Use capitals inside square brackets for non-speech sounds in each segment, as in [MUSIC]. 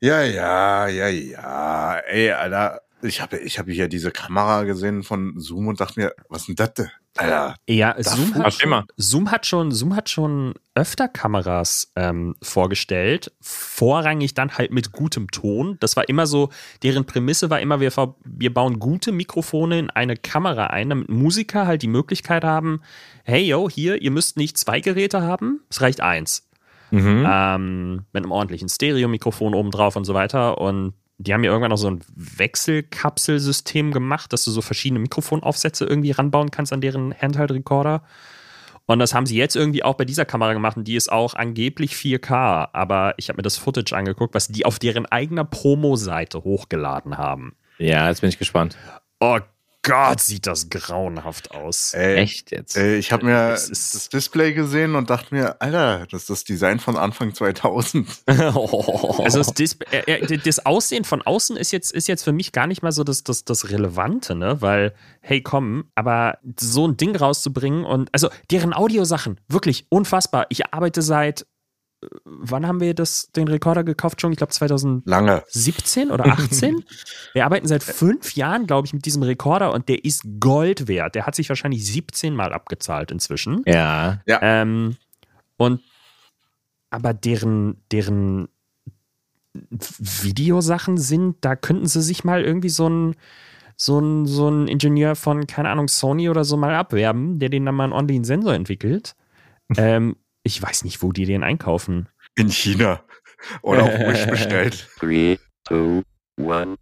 Ja, ja, ja, ja. Ey, Alter, ich habe ich hab hier diese Kamera gesehen von Zoom und dachte mir, was ist denn das? denn? Alter, Ja, Zoom hat, mal. Zoom hat schon, Zoom hat schon öfter Kameras ähm, vorgestellt, vorrangig dann halt mit gutem Ton. Das war immer so, deren Prämisse war immer, wir, ver- wir bauen gute Mikrofone in eine Kamera ein, damit Musiker halt die Möglichkeit haben, hey yo, hier, ihr müsst nicht zwei Geräte haben, es reicht eins. Mhm. Ähm, mit einem ordentlichen Stereo-Mikrofon oben drauf und so weiter. Und die haben ja irgendwann noch so ein Wechselkapselsystem gemacht, dass du so verschiedene Mikrofonaufsätze irgendwie ranbauen kannst an deren Handheld-Recorder. Und das haben sie jetzt irgendwie auch bei dieser Kamera gemacht und die ist auch angeblich 4K. Aber ich habe mir das Footage angeguckt, was die auf deren eigener Promo-Seite hochgeladen haben. Ja, jetzt bin ich gespannt. Oh Gott, sieht das grauenhaft aus. ey, Echt jetzt? ey ich habe mir Es ist- das Display gesehen und dachte mir, Alter, das ist das Design von Anfang 2000. [LAUGHS] Also das, Disp äh, äh, das Aussehen von außen ist jetzt, ist jetzt für mich gar nicht mal so das, das, das Relevante, ne? Weil, hey, komm, aber so ein Ding rauszubringen und also deren Audiosachen, wirklich unfassbar. Ich arbeite seit äh, wann haben wir das, den Rekorder gekauft schon? Ich glaube 2017 Lange. oder 18. [LAUGHS] wir arbeiten seit fünf Jahren, glaube ich, mit diesem Rekorder und der ist Gold wert. Der hat sich wahrscheinlich 17 Mal abgezahlt inzwischen. ja. Ähm, und aber deren, deren Videosachen sind, da könnten sie sich mal irgendwie so ein so ein, so ein Ingenieur von, keine Ahnung, Sony oder so mal abwerben, der den dann mal einen ordentlichen Sensor entwickelt. [LAUGHS] ähm, ich weiß nicht, wo die den einkaufen. In China. Oder auf Wish [LAUGHS] bestellt. Three, two, one.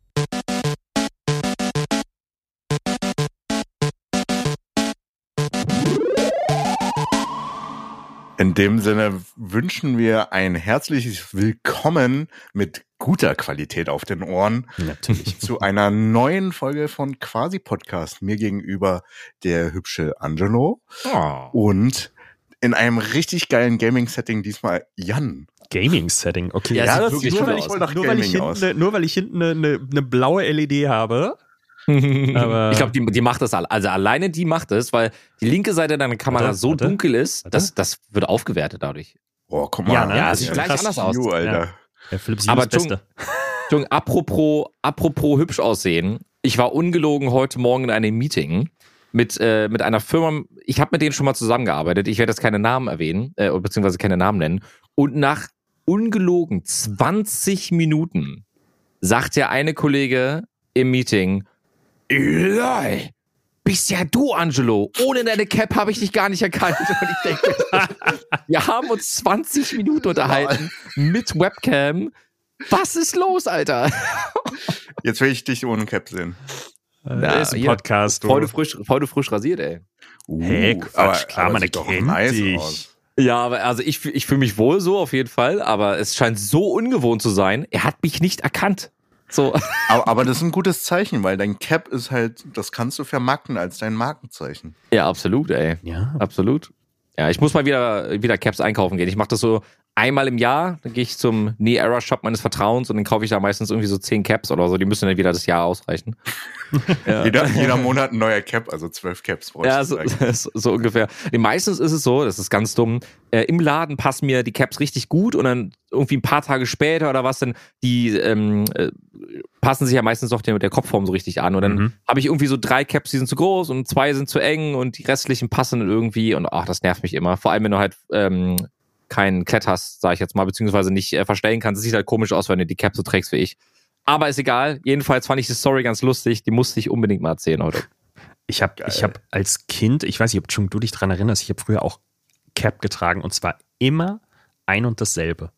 In dem Sinne wünschen wir ein herzliches Willkommen mit guter Qualität auf den Ohren Natürlich. zu einer neuen Folge von Quasi Podcast. Mir gegenüber der hübsche Angelo Oh. und in einem richtig geilen Gaming-Setting diesmal Jan. Gaming-Setting, okay. Ja, Ja, sieht das wirklich sieht toll wirklich aus. voll nach nur, weil ich Gaming aus. hinten, ne- nur weil ich hinten eine, eine, eine blaue LED habe. [LAUGHS] Aber- ich glaube, die, die macht das alle. Also alleine die macht es, weil die linke Seite deiner Kamera Warte, so warte. dunkel ist, Warte. das, das wird aufgewertet dadurch. Oh, guck mal. Ja, ne? Ja, Das sieht gleich anders aus. You, Alter. Ja, Philips Aber Aber das Beste. Entschuldigung, apropos, apropos hübsch aussehen. Ich war ungelogen heute Morgen in einem Meeting mit, äh, mit einer Firma. Ich habe mit denen schon mal zusammengearbeitet. Ich werde jetzt keine Namen erwähnen, äh, beziehungsweise keine Namen nennen. Und nach ungelogen 20 Minuten sagt der eine Kollege im Meeting, Lol, bist ja du, Angelo. Ohne deine Cap habe ich dich gar nicht erkannt. [LAUGHS] Und ich denke, wir haben uns 20 Minuten unterhalten mit Webcam. Was ist los, Alter? Jetzt will ich dich ohne Cap sehen. Na, ist ein. Podcast. du. Heute frisch, heute frisch rasiert, ey. Uh, Hä, Quatsch, klar, man sieht doch erkennt nice dich. aus. Ja, aber also ich, ich fühle mich wohl so auf jeden Fall, aber es scheint so ungewohnt zu sein. Er hat mich nicht erkannt. So. [LAUGHS] Aber, aber das ist ein gutes Zeichen, weil dein Cap ist halt, das kannst du vermarkten als dein Markenzeichen. Ja, absolut, ey. Ja. Absolut. Ja, ich muss mal wieder, wieder Caps einkaufen gehen. Ich mache das so einmal im Jahr. Dann gehe ich zum Knee-Era-Shop meines Vertrauens und dann kaufe ich da meistens irgendwie so 10 Caps oder so. Die müssen dann wieder das Jahr ausreichen. [LAUGHS] ja. Jeder, jeder Monat ein neuer Cap, also zwölf Caps. Ja, so, sagen. [LAUGHS] so, so ungefähr. Nee, meistens ist es so, das ist ganz dumm, äh, im Laden passen mir die Caps richtig gut und dann irgendwie ein paar Tage später oder was, dann die ähm, äh, passen sich ja meistens doch der, der Kopfform so richtig an. Und dann Mhm. habe ich irgendwie so drei Caps, die sind zu groß und zwei sind zu eng und die restlichen passen dann irgendwie und ach, das nervt mich immer. Vor allem, wenn du halt ähm, keinen Klett hast, sag ich jetzt mal, beziehungsweise nicht äh, verstellen kannst. Es sieht halt komisch aus, wenn du die Caps so trägst wie ich. Aber ist egal. Jedenfalls fand ich die Story ganz lustig. Die musste ich unbedingt mal erzählen heute. Ich habe ich hab als Kind, ich weiß nicht, ob schon du dich dran erinnerst, ich habe früher auch Cap getragen und zwar immer ein und dasselbe.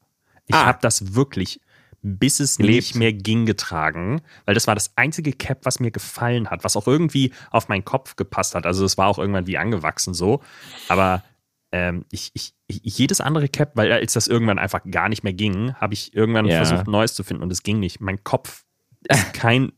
Ich Ah. habe das wirklich, bis es Gelebt. nicht mehr ging, getragen, weil das war das einzige Cap, was mir gefallen hat, was auch irgendwie auf meinen Kopf gepasst hat. Also es war auch irgendwann wie angewachsen so. Aber ähm, ich, ich, ich, jedes andere Cap, weil als das irgendwann einfach gar nicht mehr ging, habe ich irgendwann Ja. versucht, neues zu finden und es ging nicht. Mein Kopf ist [LAUGHS] kein,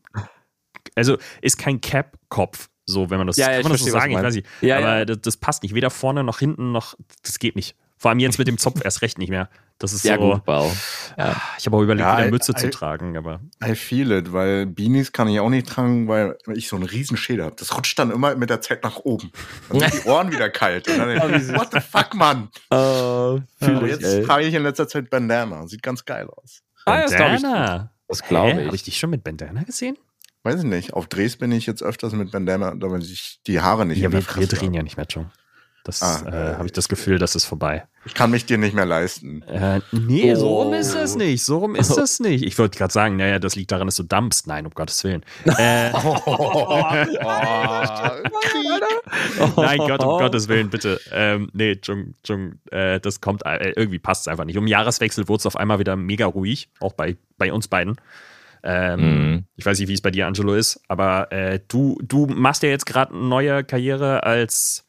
also ist kein Cap-Kopf. So, wenn man das, Ja, ja, kann man ich das so verstehe, was sagen, ich weiß nicht. Ja, aber ja. Das, das passt nicht. Weder vorne noch hinten noch, das geht nicht. Vor allem jetzt mit dem Zopf erst recht nicht mehr. Das ist Ja, so. gut, wow. Ja. Ich habe auch überlegt, Ja, I- Mütze zu I- tragen, aber. I feel it, weil Beanies kann ich auch nicht tragen, weil ich so einen riesen Schädel habe. Das rutscht dann immer mit der Zeit nach oben. Dann sind die [LAUGHS] Ohren wieder kalt. Und dann what the fuck, Mann? Ich, jetzt ey. trage ich in letzter Zeit Bandana. Sieht ganz geil aus. Ah, ja, das glaube ich. Bandana. Das glaube ich. Habe ich dich schon mit Bandana gesehen? Weiß ich nicht. Auf Drehs bin ich jetzt öfters mit Bandana, damit ich die Haare nicht Ja, wir, wir drehen ja nicht mehr, John. Das Ah, äh, habe ich das Gefühl, das ist vorbei. Ich kann mich dir nicht mehr leisten. Äh, nee, so rum Oh. ist das nicht. So rum ist das [LAUGHS] nicht. Ich wollte gerade sagen, naja, das liegt daran, dass du dampfst. Nein, um Gottes Willen. Äh, [LAUGHS] [LAUGHS] Nein, Gott, um Gottes Willen, bitte. Ähm, nee, Jung, Jung, äh, das kommt, äh, irgendwie passt es einfach nicht. Um Jahreswechsel wurde es auf einmal wieder mega ruhig, auch bei, bei uns beiden. Ähm, Mhm. Ich weiß nicht, wie es bei dir, Angelo, ist, aber äh, du, du machst ja jetzt gerade eine neue Karriere als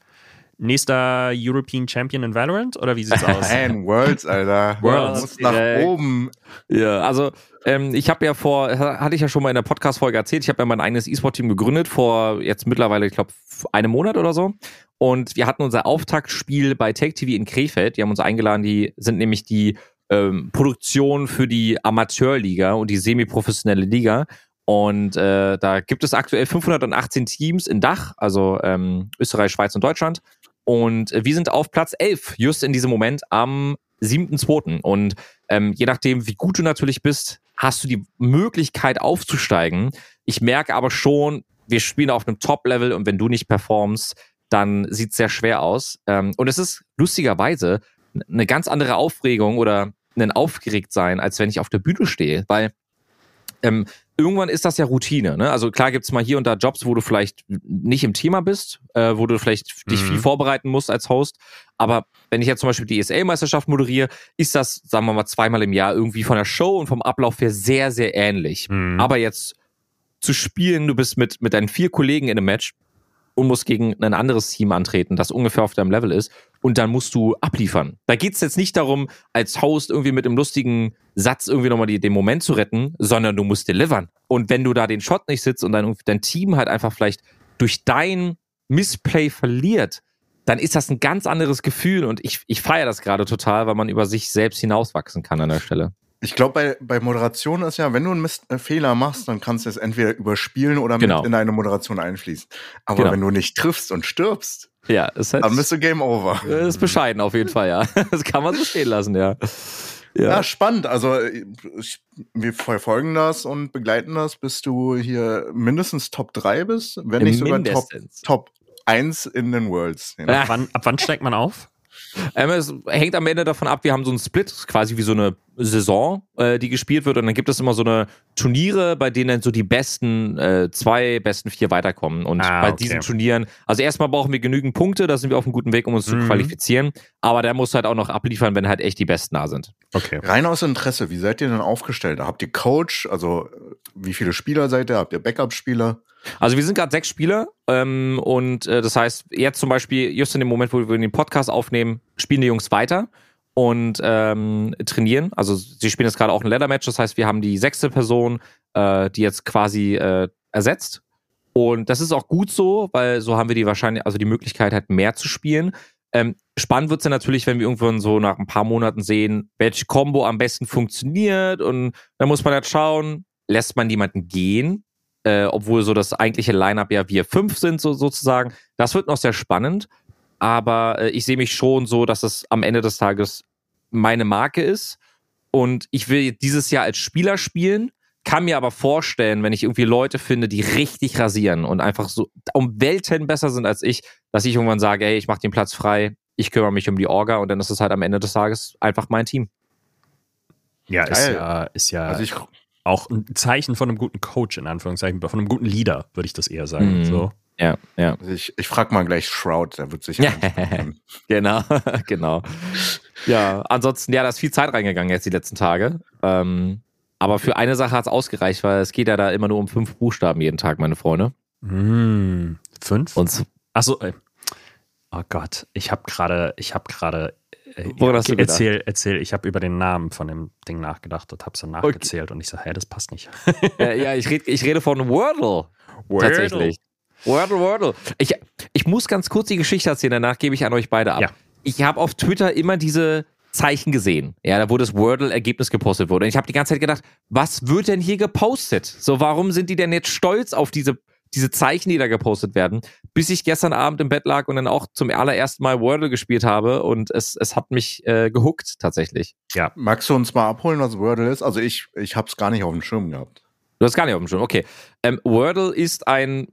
nächster European Champion in Valorant, oder wie sieht's aus? [LAUGHS] Man, Worlds, Alter. Worlds, Du musst nach direkt. oben. Ja, also ähm, ich habe ja vor, hatte ich ja schon mal in der Podcast-Folge erzählt, ich habe ja mein eigenes E-Sport-Team gegründet vor jetzt mittlerweile, ich glaube, einem Monat oder so. Und wir hatten unser Auftaktspiel bei Take TV in Krefeld. Die haben uns eingeladen, die sind nämlich die ähm, Produktion für die Amateurliga und die semi-professionelle Liga. Und äh, da gibt es aktuell 518 Teams in Dach, also ähm, Österreich, Schweiz und Deutschland. Und äh, wir sind auf Platz 11, just in diesem Moment am 7.2. Und ähm, je nachdem, wie gut du natürlich bist, hast du die Möglichkeit aufzusteigen. Ich merke aber schon, wir spielen auf einem Top-Level und wenn du nicht performst, dann sieht es sehr schwer aus. Ähm, und es ist lustigerweise eine ganz andere Aufregung oder ein Aufgeregtsein, als wenn ich auf der Bühne stehe, weil ähm, irgendwann ist das ja Routine. Ne? Also klar gibt's mal hier und da Jobs, wo du vielleicht nicht im Thema bist, äh, wo du vielleicht dich Mhm. viel vorbereiten musst als Host. Aber wenn ich jetzt zum Beispiel die ESL-Meisterschaft moderiere, ist das, sagen wir mal, zweimal im Jahr irgendwie von der Show und vom Ablauf her sehr, sehr ähnlich. Mhm. Aber jetzt zu spielen, du bist mit, mit deinen vier Kollegen in einem Match und musst gegen ein anderes Team antreten, das ungefähr auf deinem Level ist, und dann musst du abliefern. Da geht's jetzt nicht darum, als Host irgendwie mit einem lustigen Satz irgendwie nochmal die, den Moment zu retten, sondern du musst delivern. Und wenn du da den Shot nicht sitzt und dein, dein Team halt einfach vielleicht durch dein Missplay verliert, dann ist das ein ganz anderes Gefühl und ich, ich feiere das gerade total, weil man über sich selbst hinauswachsen kann an der Stelle. Ich glaube, bei, bei Moderation ist ja, wenn du einen Mist, äh, Fehler machst, dann kannst du es entweder überspielen oder Genau. mit in deine Moderation einfließen. Aber Genau. wenn du nicht triffst und stirbst, Ja, ist halt, dann bist du Game Over. ist bescheiden auf jeden Fall, ja. [LAUGHS] Das kann man so stehen lassen, ja. Ja, spannend. Also ich, wir verfolgen das und begleiten das, bis du hier mindestens Top 3 bist, wenn nicht sogar Top, Mindestens. Top 1 in den Worlds. Ja. ab, wann, ab wann steigt man auf? Ähm, es hängt am Ende davon ab, wir haben so einen Split, quasi wie so eine Saison, äh, die gespielt wird. Und dann gibt es immer so eine Turniere, bei denen dann so die besten äh, zwei, besten vier weiterkommen. Und Ah, bei okay. diesen Turnieren, also erstmal brauchen wir genügend Punkte, da sind wir auf einem guten Weg, um uns zu Mhm. qualifizieren. Aber der muss halt auch noch abliefern, wenn halt echt die Besten da sind. Okay. Rein aus Interesse, wie seid ihr denn aufgestellt? Habt ihr Coach? Also wie viele Spieler seid ihr? Habt ihr Backup-Spieler? Also wir sind gerade sechs Spieler ähm, und äh, das heißt, jetzt zum Beispiel, just in dem Moment, wo wir den Podcast aufnehmen, spielen die Jungs weiter und ähm, trainieren. Also sie spielen jetzt gerade auch ein Leather-Match, das heißt, wir haben die sechste Person, äh, die jetzt quasi äh, ersetzt. Und das ist auch gut so, weil so haben wir die wahrscheinlich, also die Möglichkeit halt mehr zu spielen. Ähm, spannend wird's dann natürlich, wenn wir irgendwann so nach ein paar Monaten sehen, welche Combo am besten funktioniert. Und dann muss man halt schauen, lässt man jemanden gehen, äh, obwohl so das eigentliche Line-Up ja wir fünf sind, so, sozusagen. Das wird noch sehr spannend. Aber äh, ich sehe mich schon so, dass es am Ende des Tages meine Marke ist. Und ich will dieses Jahr als Spieler spielen, kann mir aber vorstellen, wenn ich irgendwie Leute finde, die richtig rasieren und einfach so um Welten besser sind als ich, dass ich irgendwann sage, hey, ich mache den Platz frei, ich kümmere mich um die Orga und dann ist es halt am Ende des Tages einfach mein Team. Ja, ist ja, ist ja Also ich, auch ein Zeichen von einem guten Coach, in Anführungszeichen, von einem guten Leader, würde ich das eher sagen. Mhm. So. Ja, ja. also ich, ich frage mal gleich Shroud, der wird sicher. [LAUGHS] Genau, [LAUGHS] genau. Ja, ansonsten, ja, da ist viel Zeit reingegangen jetzt die letzten Tage. Ähm, aber für eine Sache hat es ausgereicht, weil es geht ja da immer nur um fünf Buchstaben jeden Tag, meine Freunde. Hm, fünf? Und Achso, äh, oh Gott, ich habe gerade, ich habe gerade, äh, Woran hast du gedacht? erzähl, erzähl, ich habe über den Namen von dem Ding nachgedacht und habe so nachgezählt und ich so, hä, das passt nicht. äh, ja, ich rede ich rede von Wordle. Tatsächlich. Wordle, Wordle. Ich, ich muss ganz kurz die Geschichte erzählen, danach gebe ich an euch beide ab. Ja. Ich habe auf Twitter immer diese Zeichen gesehen, ja, da wo das Wordle-Ergebnis gepostet wurde. Und ich habe die ganze Zeit gedacht, was wird denn hier gepostet? So, warum sind die denn jetzt stolz auf diese, diese Zeichen, die da gepostet werden, bis ich gestern Abend im Bett lag und dann auch zum allerersten Mal Wordle gespielt habe und es, es hat mich äh, gehuckt tatsächlich. Magst du uns mal abholen, was Wordle ist? Also ich, ich habe es gar nicht auf dem Schirm gehabt. Du hast gar nicht auf dem Schirm, okay. Ähm, Wordle ist ein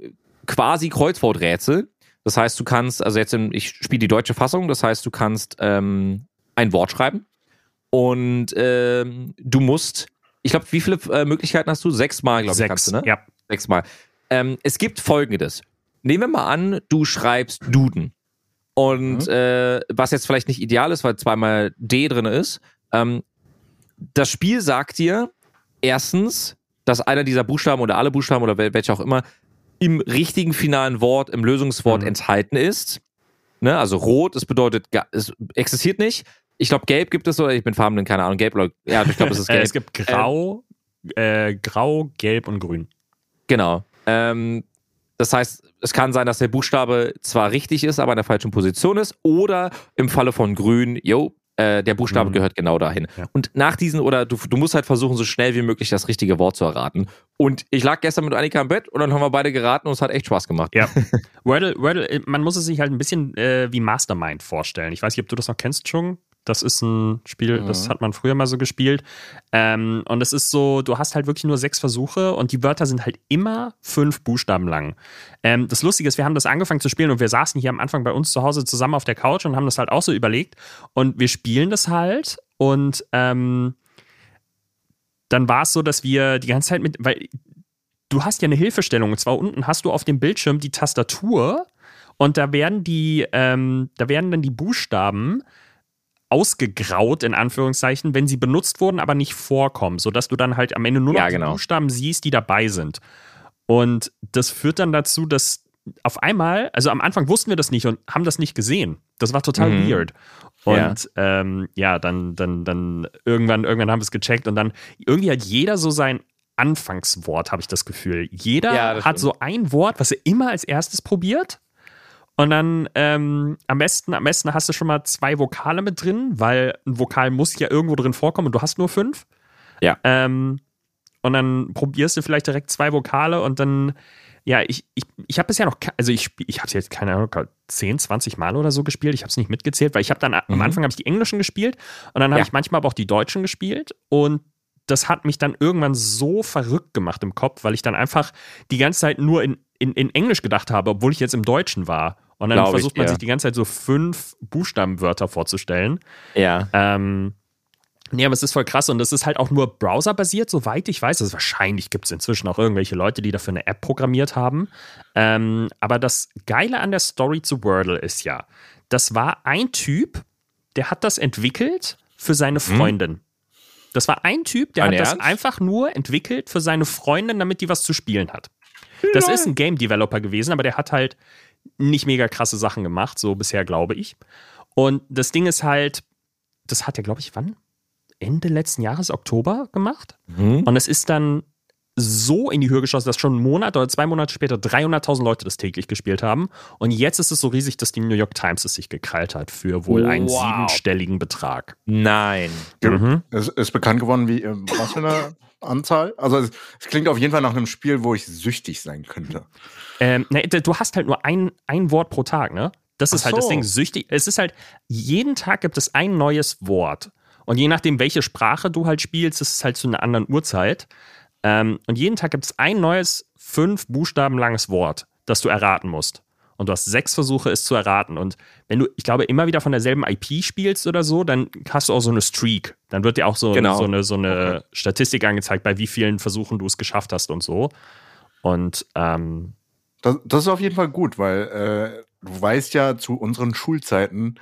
quasi Kreuzworträtsel. Das heißt, du kannst, also jetzt, in, ich spiele die deutsche Fassung, das heißt, du kannst ähm, ein Wort schreiben und ähm, du musst, ich glaube, wie viele äh, Möglichkeiten hast du? Sechsmal, glaube ich, Sechs. kannst du, ne? Ja. Sechsmal. Ähm, es gibt folgendes. Nehmen wir mal an, du schreibst Duden. Und äh, was jetzt vielleicht nicht ideal ist, weil zweimal D drin ist, ähm, das Spiel sagt dir erstens, dass einer dieser Buchstaben oder alle Buchstaben oder wel- welche auch immer im richtigen finalen Wort, im Lösungswort Mhm. enthalten ist. Ne? Also rot, es bedeutet, es existiert nicht. Ich glaube, gelb gibt es oder ich bin farbenblind, keine Ahnung, gelb oder, ja, ich glaube, es ist [LAUGHS] Äh, gelb. es gibt Grau, äh, Grau, Gelb und Grün. Genau. Ähm, das heißt, es kann sein, dass der Buchstabe zwar richtig ist, aber in der falschen Position ist. Oder im Falle von Grün, yo, äh, der Buchstabe Mhm. gehört genau dahin. Ja. Und nach diesen, oder du, du musst halt versuchen, so schnell wie möglich das richtige Wort zu erraten. Und ich lag gestern mit Annika im Bett und dann haben wir beide geraten und es hat echt Spaß gemacht. Ja. [LAUGHS] Wordle, Wordle, äh, man muss es sich halt ein bisschen äh, wie Mastermind vorstellen. Ich weiß nicht, ob du das noch kennst, Chung. Das ist ein Spiel, das hat man früher mal so gespielt. Ähm, und es ist so, du hast halt wirklich nur sechs Versuche und die Wörter sind halt immer fünf Buchstaben lang. Ähm, das Lustige ist, wir haben das angefangen zu spielen und wir saßen hier am Anfang bei uns zu Hause zusammen auf der Couch und haben das halt auch so überlegt. Und wir spielen das halt und ähm, dann war es so, dass wir die ganze Zeit mit, weil du hast ja eine Hilfestellung und zwar unten hast du auf dem Bildschirm die Tastatur und da werden die, ähm, da werden dann die Buchstaben ausgegraut, in Anführungszeichen, wenn sie benutzt wurden, aber nicht vorkommen, sodass du dann halt am Ende nur noch Ja, die genau. Buchstaben siehst, die dabei sind. Und das führt dann dazu, dass auf einmal, also am Anfang wussten wir das nicht und haben das nicht gesehen. Das war total Mhm. weird. Und ja, ähm, ja dann, dann, dann irgendwann, irgendwann haben wir es gecheckt und dann irgendwie hat jeder so sein Anfangswort, habe ich das Gefühl. Jeder Ja, das hat stimmt. so ein Wort, was er immer als erstes probiert. Und dann ähm, am besten, am besten hast du schon mal zwei Vokale mit drin, weil ein Vokal muss ja irgendwo drin vorkommen und du hast nur fünf. Ja. Ähm, und dann probierst du vielleicht direkt zwei Vokale und dann, ja, ich, ich, ich habe bisher noch, also ich, ich habe es jetzt, keine Ahnung, 10, 20 Mal oder so gespielt. Ich habe es nicht mitgezählt, weil ich habe dann, am Mhm. Anfang habe ich die englischen gespielt und dann habe Ja. ich manchmal aber auch die deutschen gespielt und das hat mich dann irgendwann so verrückt gemacht im Kopf, weil ich dann einfach die ganze Zeit nur in, in, in Englisch gedacht habe, obwohl ich jetzt im Deutschen war. Und dann Glaub ich, versucht man ja. sich die ganze Zeit so fünf Buchstabenwörter vorzustellen. Ja. Ähm, nee, aber es ist voll krass und es ist halt auch nur browserbasiert, soweit ich weiß. Also wahrscheinlich gibt es inzwischen auch irgendwelche Leute, die dafür eine App programmiert haben. Ähm, aber das Geile an der Story zu Wordle ist ja, das war ein Typ, der hat das entwickelt für seine Freundin. Das war ein Typ, der Ein hat das Ernst? einfach nur entwickelt für seine Freundin, damit die was zu spielen hat. Das ist ein Game Developer gewesen, aber der hat halt nicht mega krasse Sachen gemacht, so bisher glaube ich. Und das Ding ist halt, das hat er, glaube ich, wann? Ende letzten Jahres, Oktober gemacht. Mhm. Und es ist dann so in die Höhe geschossen, dass schon einen Monat oder zwei Monate später 300.000 Leute das täglich gespielt haben. Und jetzt ist es so riesig, dass die New York Times es sich gekrallt hat für wohl einen Wow. siebenstelligen Betrag. Nein. Mhm. Es ist bekannt geworden, wie ähm, was für eine Anzahl? Also es, es klingt auf jeden Fall nach einem Spiel, wo ich süchtig sein könnte. Ähm, ne, du hast halt nur ein, ein Wort pro Tag, ne? Das ist Ach halt das so. Ding. Süchtig. Es ist halt, jeden Tag gibt es ein neues Wort. Und je nachdem, welche Sprache du halt spielst, ist es halt zu einer anderen Uhrzeit. Ähm, und jeden Tag gibt es ein neues, fünf Buchstaben langes Wort, das du erraten musst. Und du hast sechs Versuche, es zu erraten. Und wenn du, ich glaube, immer wieder von derselben IP spielst oder so, dann hast du auch so eine Streak. Dann wird dir auch so, Genau. so eine, so eine Statistik angezeigt, bei wie vielen Versuchen du es geschafft hast und so. Und ähm, Das, das ist auf jeden Fall gut, weil äh, du weißt ja, zu unseren Schulzeiten,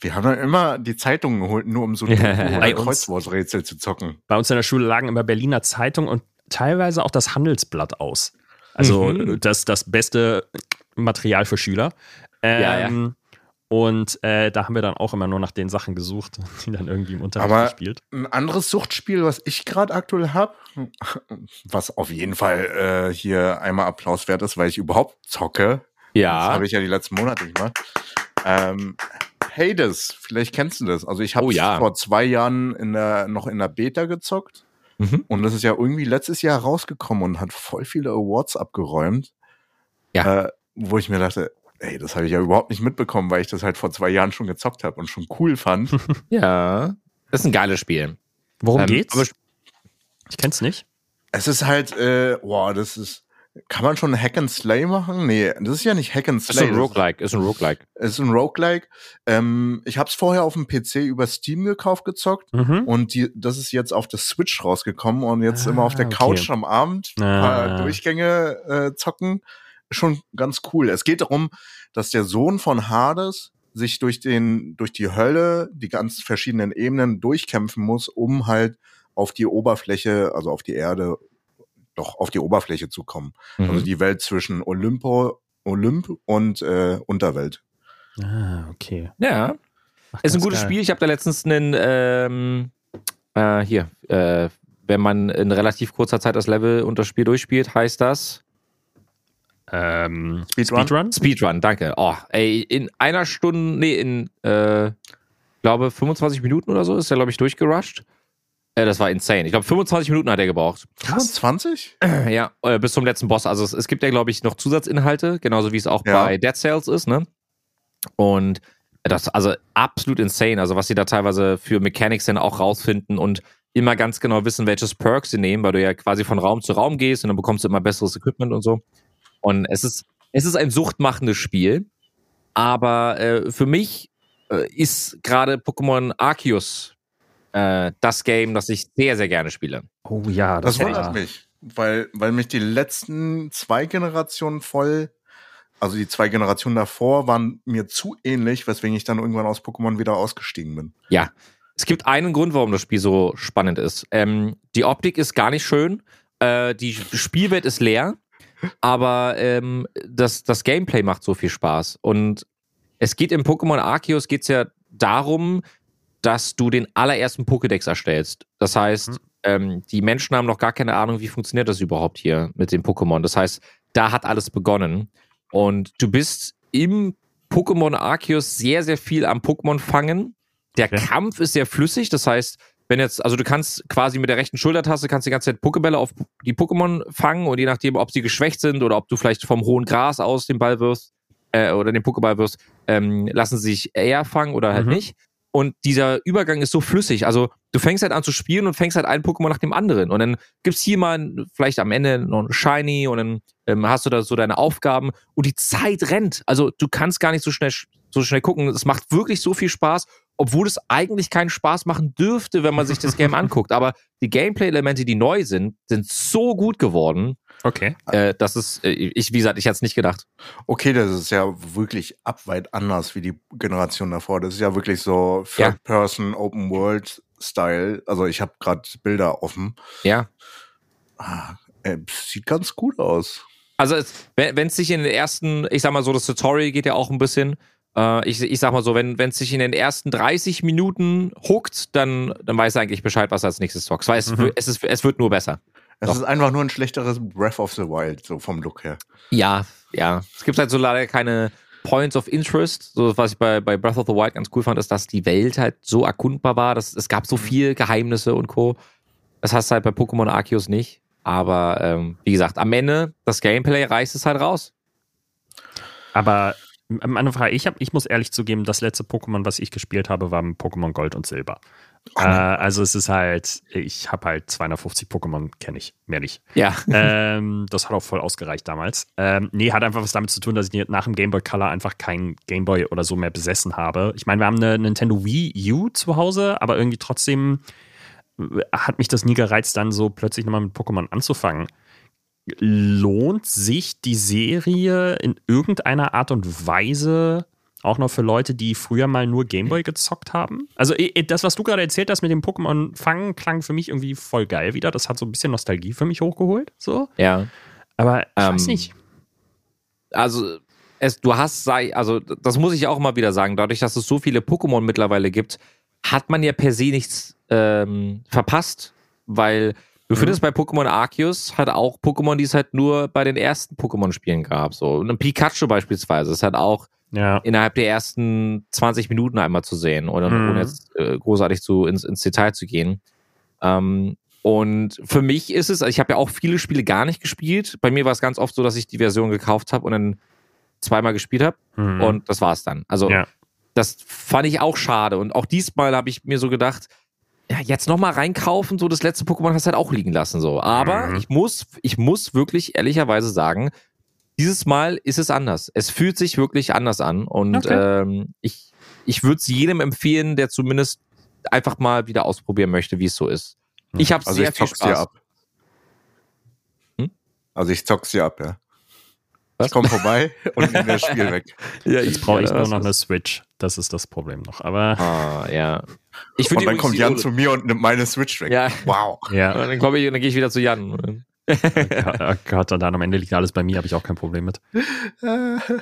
wir haben ja immer die Zeitungen geholt, nur um so [LAUGHS] uns- Kreuzworträtsel zu zocken. bei uns in der Schule lagen immer Berliner Zeitung und teilweise auch das Handelsblatt aus. Also Mhm. das, das beste Material für Schüler. Ja, Ähm, Und äh, da haben wir dann auch immer nur nach den Sachen gesucht, [LAUGHS] die dann irgendwie im Unterricht Aber- gespielt. Ein anderes Suchtspiel, was ich gerade aktuell habe, was auf jeden Fall äh, hier einmal Applaus wert ist, weil ich überhaupt zocke. Das Ja. habe ich ja die letzten Monate nicht gemacht. Ähm, Hades, vielleicht kennst du das. Also ich habe Oh ja. vor zwei Jahren in der, noch in der Beta gezockt Mhm. und das ist ja irgendwie letztes Jahr rausgekommen und hat voll viele Awards abgeräumt. Ja. Äh, wo ich mir dachte, ey, das habe ich ja überhaupt nicht mitbekommen, weil ich das halt vor zwei Jahren schon gezockt habe und schon cool fand. [LAUGHS] Ja. Das ist ein geiles Spiel. Worum Ähm, geht's? aber- ich kenn's nicht. es ist halt, äh, boah, das ist. Kann man schon Hack and Slay machen? Nee, das ist ja nicht Hack and Ist Slay. ein Roguelike, ist ein Roguelike. Es ist ein Roguelike. Ähm, ich habe es vorher auf dem PC über Steam gekauft, gezockt. Mhm. Und die, das ist jetzt auf der Switch rausgekommen und jetzt Ah, immer auf der okay. Couch am Abend ein Ah. paar Durchgänge äh, zocken. Schon ganz cool. Es geht darum, dass der Sohn von Hades sich durch den, durch die Hölle, die ganz verschiedenen Ebenen durchkämpfen muss, um halt auf die Oberfläche, also auf die Erde, doch auf die Oberfläche zu kommen. Mhm. Also die Welt zwischen Olympo, Olymp und äh, Unterwelt. Ah, okay. ja. Ach, Ist ein gutes geil. Spiel. Ich habe da letztens einen, ähm, äh, hier, äh, wenn man in relativ kurzer Zeit das Level und das Spiel durchspielt, heißt das Ähm, Speedrun? Speedrun? Speedrun, danke. Oh, ey, in einer Stunde, nee, in, äh, glaube 25 Minuten oder so ist er, glaube ich, durchgerusht. Äh, das war insane. Ich glaube, 25 Minuten hat er gebraucht. 25? Ja, äh, bis zum letzten Boss. Also es, es gibt ja, glaube ich, noch Zusatzinhalte, genauso wie es auch Ja. bei Dead Cells ist, ne? Und das, also absolut insane. Also was sie da teilweise für Mechanics dann auch rausfinden und immer ganz genau wissen, welches Perks sie nehmen, weil du ja quasi von Raum zu Raum gehst und dann bekommst du immer besseres Equipment und so. Und es ist, es ist ein suchtmachendes Spiel. Aber äh, für mich äh, ist gerade Pokémon Arceus äh, das Game, das ich sehr, sehr gerne spiele. Oh ja, Das, das, wundert mich, weil, weil mich die letzten zwei Generationen voll, also die zwei Generationen davor waren mir zu ähnlich, weswegen ich dann irgendwann aus Pokémon wieder ausgestiegen bin. Ja, es gibt einen Grund, warum das Spiel so spannend ist. Ähm, die Optik ist gar nicht schön, äh, die Spielwelt ist leer, aber ähm, das, das Gameplay macht so viel Spaß. Und es geht im Pokémon Arceus geht's ja darum, dass du den allerersten Pokédex erstellst. Das heißt, Mhm. ähm, die Menschen haben noch gar keine Ahnung, wie funktioniert das überhaupt hier mit den Pokémon. Das heißt, da hat alles begonnen. Und du bist im Pokémon Arceus sehr, sehr viel am Pokémon fangen. Der Okay. Kampf ist sehr flüssig. Das heißt, wenn jetzt, also du kannst quasi mit der rechten Schultertaste kannst die ganze Zeit Pokébälle auf die Pokémon fangen und je nachdem, ob sie geschwächt sind oder ob du vielleicht vom hohen Gras aus den Ball wirst äh, oder den Pokéball wirst, ähm, lassen sie sich eher fangen oder halt Mhm. nicht. Und dieser Übergang ist so flüssig. Also du fängst halt an zu spielen und fängst halt ein Pokémon nach dem anderen. Und dann gibt's hier mal ein- vielleicht am Ende noch ein Shiny und dann ähm, hast du da so deine Aufgaben und die Zeit rennt. Also du kannst gar nicht so schnell so schnell gucken. Es macht wirklich so viel Spaß, obwohl es eigentlich keinen Spaß machen dürfte, wenn man sich das Game [LAUGHS] anguckt. Aber die Gameplay-Elemente, die neu sind, sind so gut geworden. Okay. Äh, das ist, äh, ich, wie gesagt, ich hätte es nicht gedacht. Okay, das ist ja wirklich abweit anders wie die Generation davor. Das ist ja wirklich so Ja. Third-Person, Open-World-Style. Also ich habe gerade Bilder offen. Ja. Ah, äh, sieht ganz gut aus. Also wenn es sich in den ersten, ich sag mal so, das Tutorial geht ja auch ein bisschen. Äh, ich, ich sag mal so, wenn es sich in den ersten 30 Minuten huckt, dann, dann weiß er eigentlich Bescheid, was er als nächstes zockst. Weil es, Mhm. es, ist, es wird nur besser. Es Doch. ist einfach nur ein schlechteres Breath of the Wild, so vom Look her. Ja, ja. Es gibt halt so leider keine Points of Interest. So, was ich bei, bei Breath of the Wild ganz cool fand, ist, dass die Welt halt so erkundbar war. Dass, es gab so viel Geheimnisse und Co. Das hast du halt bei Pokémon Arceus nicht. Aber ähm, wie gesagt, am Ende, das Gameplay reißt es halt raus. Aber ähm, eine Frage, ich, hab, ich muss ehrlich zugeben, das letzte Pokémon, was ich gespielt habe, war Pokémon Gold und Silber. Äh, also es ist halt, ich habe halt 250 Pokémon, kenne ich, mehr nicht. Ja. [LAUGHS] ähm, das hat auch voll ausgereicht damals. Ähm, nee, hat einfach was damit zu tun, dass ich nach dem Game Boy Color einfach kein Game Boy oder so mehr besessen habe. Ich meine, wir haben eine Nintendo Wii U zu Hause, aber irgendwie trotzdem äh, hat mich das nie gereizt, dann so plötzlich nochmal mit Pokémon anzufangen. Lohnt sich die Serie in irgendeiner Art und Weise auch noch für Leute, die früher mal nur Gameboy gezockt haben? Also das, was du gerade erzählt hast mit dem Pokémon fangen, klang für mich irgendwie voll geil wieder. Das hat so ein bisschen Nostalgie für mich hochgeholt. So. Ja. Aber ich weiß Ähm, nicht. also es, du hast, sei- also das muss ich auch mal wieder sagen, dadurch, dass es so viele Pokémon mittlerweile gibt, hat man ja per se nichts ähm, verpasst, weil du findest bei Pokémon Arceus halt auch Pokémon, die es halt nur bei den ersten Pokémon-Spielen gab. So und ein Pikachu beispielsweise ist halt auch Ja. innerhalb der ersten 20 Minuten einmal zu sehen oder Mhm. ohne jetzt äh, großartig zu, ins, ins Detail zu gehen. Ähm, Und für mich ist es, also ich habe ja auch viele Spiele gar nicht gespielt. Bei mir war es ganz oft so, dass ich die Version gekauft habe und dann zweimal gespielt habe Mhm. und das war's dann. Also ja. das fand ich auch schade. Und auch diesmal habe ich mir so gedacht, ja, jetzt nochmal reinkaufen, so das letzte Pokémon hast du halt auch liegen lassen. so. Aber Mhm. ich muss, ich muss wirklich ehrlicherweise sagen, dieses Mal ist es anders. Es fühlt sich wirklich anders an. Und Okay. ähm, ich, ich würde es jedem empfehlen, der zumindest einfach mal wieder ausprobieren möchte, wie es so ist. Ich habe Also sehr ich viel zock's dir Spaß. ab. Hm? Also ich zock's dir ab, ja. Was? Ich komm vorbei und nehme das Spiel weg. [LAUGHS] Ja, Jetzt brauche ich ja, nur noch eine Switch. Das ist das Problem noch. Aber Ah, ja. Ich Und dann kommt Jan zu mir und nimmt meine Switch weg. Ja. Wow. ja, Und dann komme ich und dann gehe ich wieder zu Jan. oh Gott, und dann am Ende liegt alles bei mir, habe ich auch kein Problem mit.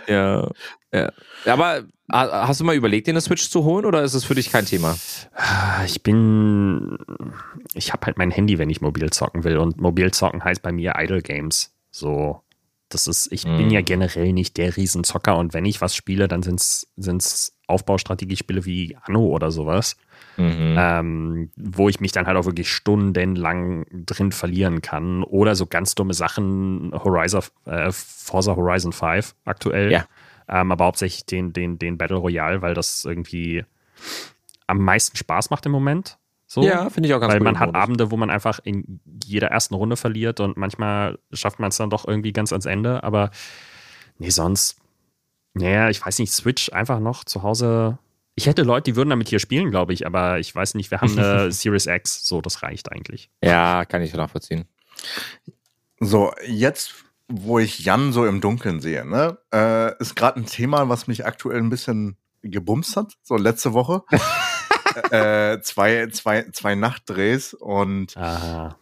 Ja. ja. Aber ha- hast du mal überlegt, dir eine Switch zu holen oder ist es für dich kein Thema? Ich bin. Ich habe halt mein Handy, wenn ich mobil zocken will. Und mobil zocken heißt bei mir Idle Games. So. Das ist, ich bin Mm. ja generell nicht der Riesenzocker und wenn ich was spiele, dann sind es Aufbaustrategiespiele wie Anno oder sowas, Mhm. ähm, wo ich mich dann halt auch wirklich stundenlang drin verlieren kann. Oder so ganz dumme Sachen, Horizon, äh, Forza Horizon 5 aktuell. Ja. Ähm, aber hauptsächlich den, den, den Battle Royale, weil das irgendwie am meisten Spaß macht im Moment. So. Ja, finde ich auch ganz Weil man hat Modus. Abende, wo man einfach in jeder ersten Runde verliert und manchmal schafft man es dann doch irgendwie ganz ans Ende. Aber nee, sonst, naja, ich weiß nicht, Switch einfach noch zu Hause. Ich hätte Leute, die würden damit hier spielen, glaube ich, aber ich weiß nicht, wir haben eine [LAUGHS] Series X, so, das reicht eigentlich. Ja, kann ich nachvollziehen. So, jetzt, wo ich Jan so im Dunkeln sehe, ne, äh, ist gerade ein Thema, was mich aktuell ein bisschen gebumst hat. So letzte Woche. [LAUGHS] äh, zwei, zwei, zwei Nachtdrehs und Aha.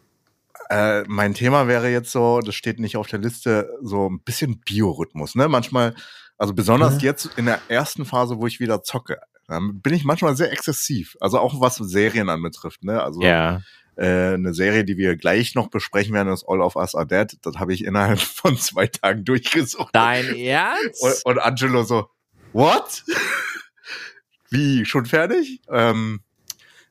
äh, mein Thema wäre jetzt so, das steht nicht auf der Liste, so ein bisschen Biorhythmus, ne? Manchmal, also besonders jetzt in der ersten Phase, wo ich wieder zocke, bin ich manchmal sehr exzessiv. Also auch was Serien anbetrifft, ne? Also Ja. äh, eine Serie, die wir gleich noch besprechen werden, ist All of Us Are Dead. Das habe ich innerhalb von zwei Tagen [LAUGHS] durchgesucht. Dein Ernst? Und, und Angelo so, what? Wie, schon fertig? Ähm,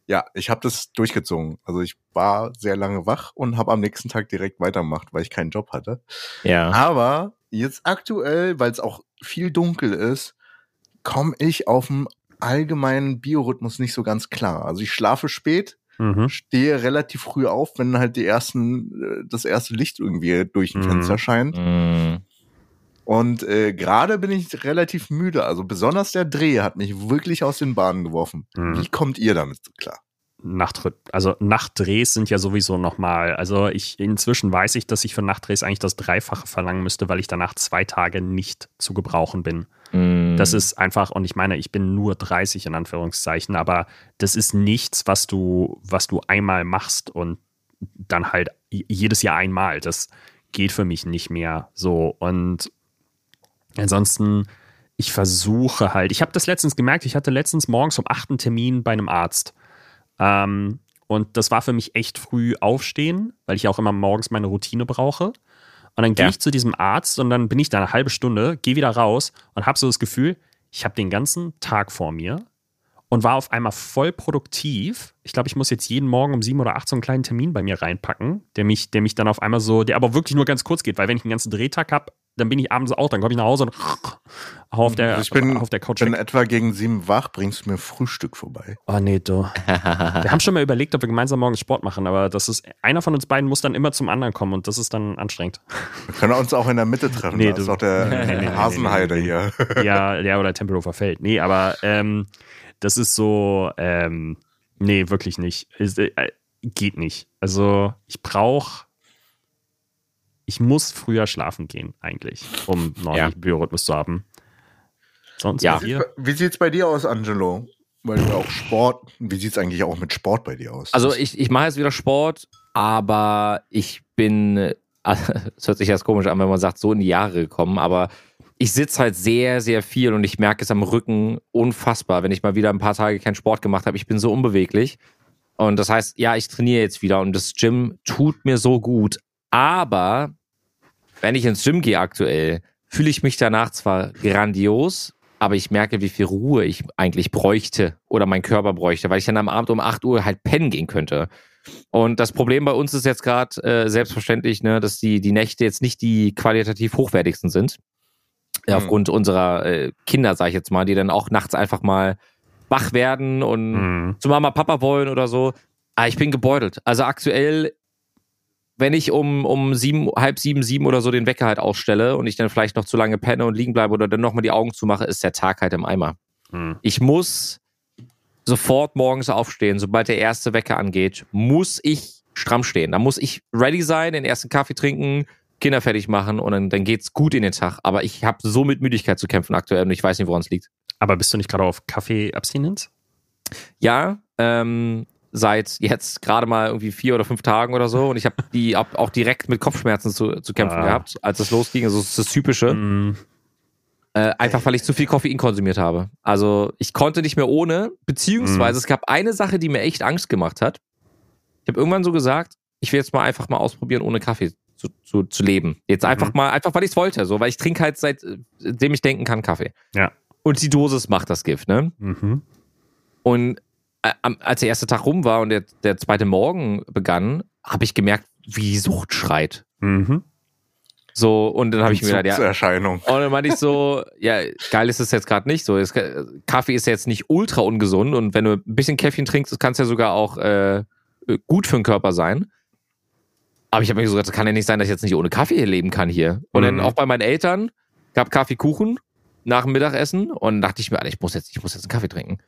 ja, ich habe das durchgezogen. Also ich war sehr lange wach und habe am nächsten Tag direkt weitergemacht, weil ich keinen Job hatte. ja. Aber jetzt aktuell, weil es auch viel dunkel ist, komme ich auf dem allgemeinen Biorhythmus nicht so ganz klar. Also ich schlafe spät, Mhm. stehe relativ früh auf, wenn halt die ersten, äh, das erste Licht irgendwie durch ein Mhm. Fenster scheint. Mhm. Und äh, gerade bin ich relativ müde. Also besonders der Dreh hat mich wirklich aus den Bahnen geworfen. Mhm. Wie kommt ihr damit klar? Nacht, also Nachtdrehs sind ja sowieso nochmal. Also ich inzwischen weiß ich, dass ich für Nachtdrehs eigentlich das Dreifache verlangen müsste, weil ich danach zwei Tage nicht zu gebrauchen bin. Mhm. Das ist einfach, und ich meine, ich bin nur 30 in Anführungszeichen, aber das ist nichts, was du, was du einmal machst und dann halt jedes Jahr einmal. Das geht für mich nicht mehr so. Und ansonsten, ich versuche halt, ich habe das letztens gemerkt, ich hatte letztens morgens um 8 einen Termin bei einem Arzt. Ähm, und das war für mich echt früh aufstehen, weil ich auch immer morgens meine Routine brauche. Und dann gehe Ja. ich zu diesem Arzt und dann bin ich da eine halbe Stunde, gehe wieder raus und habe so das Gefühl, ich habe den ganzen Tag vor mir und war auf einmal voll produktiv. Ich glaube, ich muss jetzt jeden Morgen um sieben oder acht so einen kleinen Termin bei mir reinpacken, der mich, der mich dann auf einmal so, der aber wirklich nur ganz kurz geht, weil wenn ich einen ganzen Drehtag habe, dann bin ich abends auch, dann komme ich nach Hause und [LAUGHS] auf der, Also ich bin, auf der Couch bin weg. etwa gegen sieben wach, bringst du mir Frühstück vorbei. Oh nee, du. [LAUGHS] Wir haben schon mal überlegt, ob wir gemeinsam morgens Sport machen, aber das ist, einer von uns beiden muss dann immer zum anderen kommen und das ist dann anstrengend. Wir können uns auch in der Mitte treffen. Nee, da ist doch der [LAUGHS] Nee, Hasenheide nee, hier. ja, ja, oder Tempelhofer Feld. Nee, aber ähm, das ist so, ähm, nee, wirklich nicht. Ist, äh, geht nicht. Also ich brauche, ich muss früher schlafen gehen eigentlich, um einen ordentlichen Biorhythmus zu haben. Sonst Ja. Wie sieht's bei dir aus, Angelo? Weil du auch Sport, wie sieht's eigentlich auch mit Sport bei dir aus? Also ich, ich mache jetzt wieder Sport, aber ich bin, äh, [LAUGHS] es hört sich jetzt komisch an, wenn man sagt, so in die Jahre gekommen, aber ich sitze halt sehr, sehr viel und ich merke es am Rücken unfassbar, wenn ich mal wieder ein paar Tage keinen Sport gemacht habe. Ich bin so unbeweglich. Und das heißt, ja, ich trainiere jetzt wieder und das Gym tut mir so gut. Aber wenn ich ins Gym gehe aktuell, fühle ich mich danach zwar grandios, aber ich merke, wie viel Ruhe ich eigentlich bräuchte oder mein Körper bräuchte, weil ich dann am Abend um 8 Uhr halt pennen gehen könnte. Und das Problem bei uns ist jetzt gerade äh, selbstverständlich, ne, dass die, die Nächte jetzt nicht die qualitativ hochwertigsten sind. Mhm. aufgrund unserer äh, Kinder, sag ich jetzt mal, die dann auch nachts einfach mal wach werden und Mhm. zu Mama, Papa wollen oder so. Aber ich bin gebeutelt. Also aktuell, wenn ich um, um sieben, halb sieben, sieben oder so den Wecker halt ausstelle und ich dann vielleicht noch zu lange penne und liegen bleibe oder dann nochmal die Augen zumache, ist der Tag halt im Eimer. Mhm. Ich muss sofort morgens aufstehen, sobald der erste Wecker angeht, muss ich stramm stehen. Da muss ich ready sein, den ersten Kaffee trinken, Kinder fertig machen und dann, dann geht's gut in den Tag. Aber ich habe so mit Müdigkeit zu kämpfen aktuell und ich weiß nicht, woran es liegt. Aber bist du nicht gerade auf Kaffeeabstinenz? Ja, ähm, seit jetzt gerade mal irgendwie vier oder fünf Tagen oder so und ich habe die auch direkt mit Kopfschmerzen zu, zu kämpfen Ah. gehabt, als es losging. Also das ist das Typische. Mhm. Äh, einfach weil ich zu viel Koffein konsumiert habe. Also ich konnte nicht mehr ohne, beziehungsweise es gab eine Sache, die mir echt Angst gemacht hat. Ich habe irgendwann so gesagt, ich will jetzt mal einfach mal ausprobieren, ohne Kaffee zu, zu, zu leben. Jetzt einfach mal, einfach weil ich es wollte, so, weil ich trinke halt seitdem ich denken kann Kaffee. Ja. Und die Dosis macht das Gift, ne? Mhm. Und äh, als der erste Tag rum war und der, der zweite Morgen begann, habe ich gemerkt, wie die Sucht schreit. Mhm. So, und dann habe ich mir gedacht, ja, Erscheinung. und dann meinte ich so, ja, geil ist es jetzt gerade nicht so. Es, Kaffee ist jetzt nicht ultra ungesund und wenn du ein bisschen Käffchen trinkst, kann es ja sogar auch äh, gut für den Körper sein. Aber ich habe mir so gesagt, das kann ja nicht sein, dass ich jetzt nicht ohne Kaffee hier leben kann hier. Und dann Mhm. auch bei meinen Eltern gab Kaffeekuchen nach dem Mittagessen und dann dachte ich mir, Alter, ich muss jetzt, ich muss jetzt einen Kaffee trinken.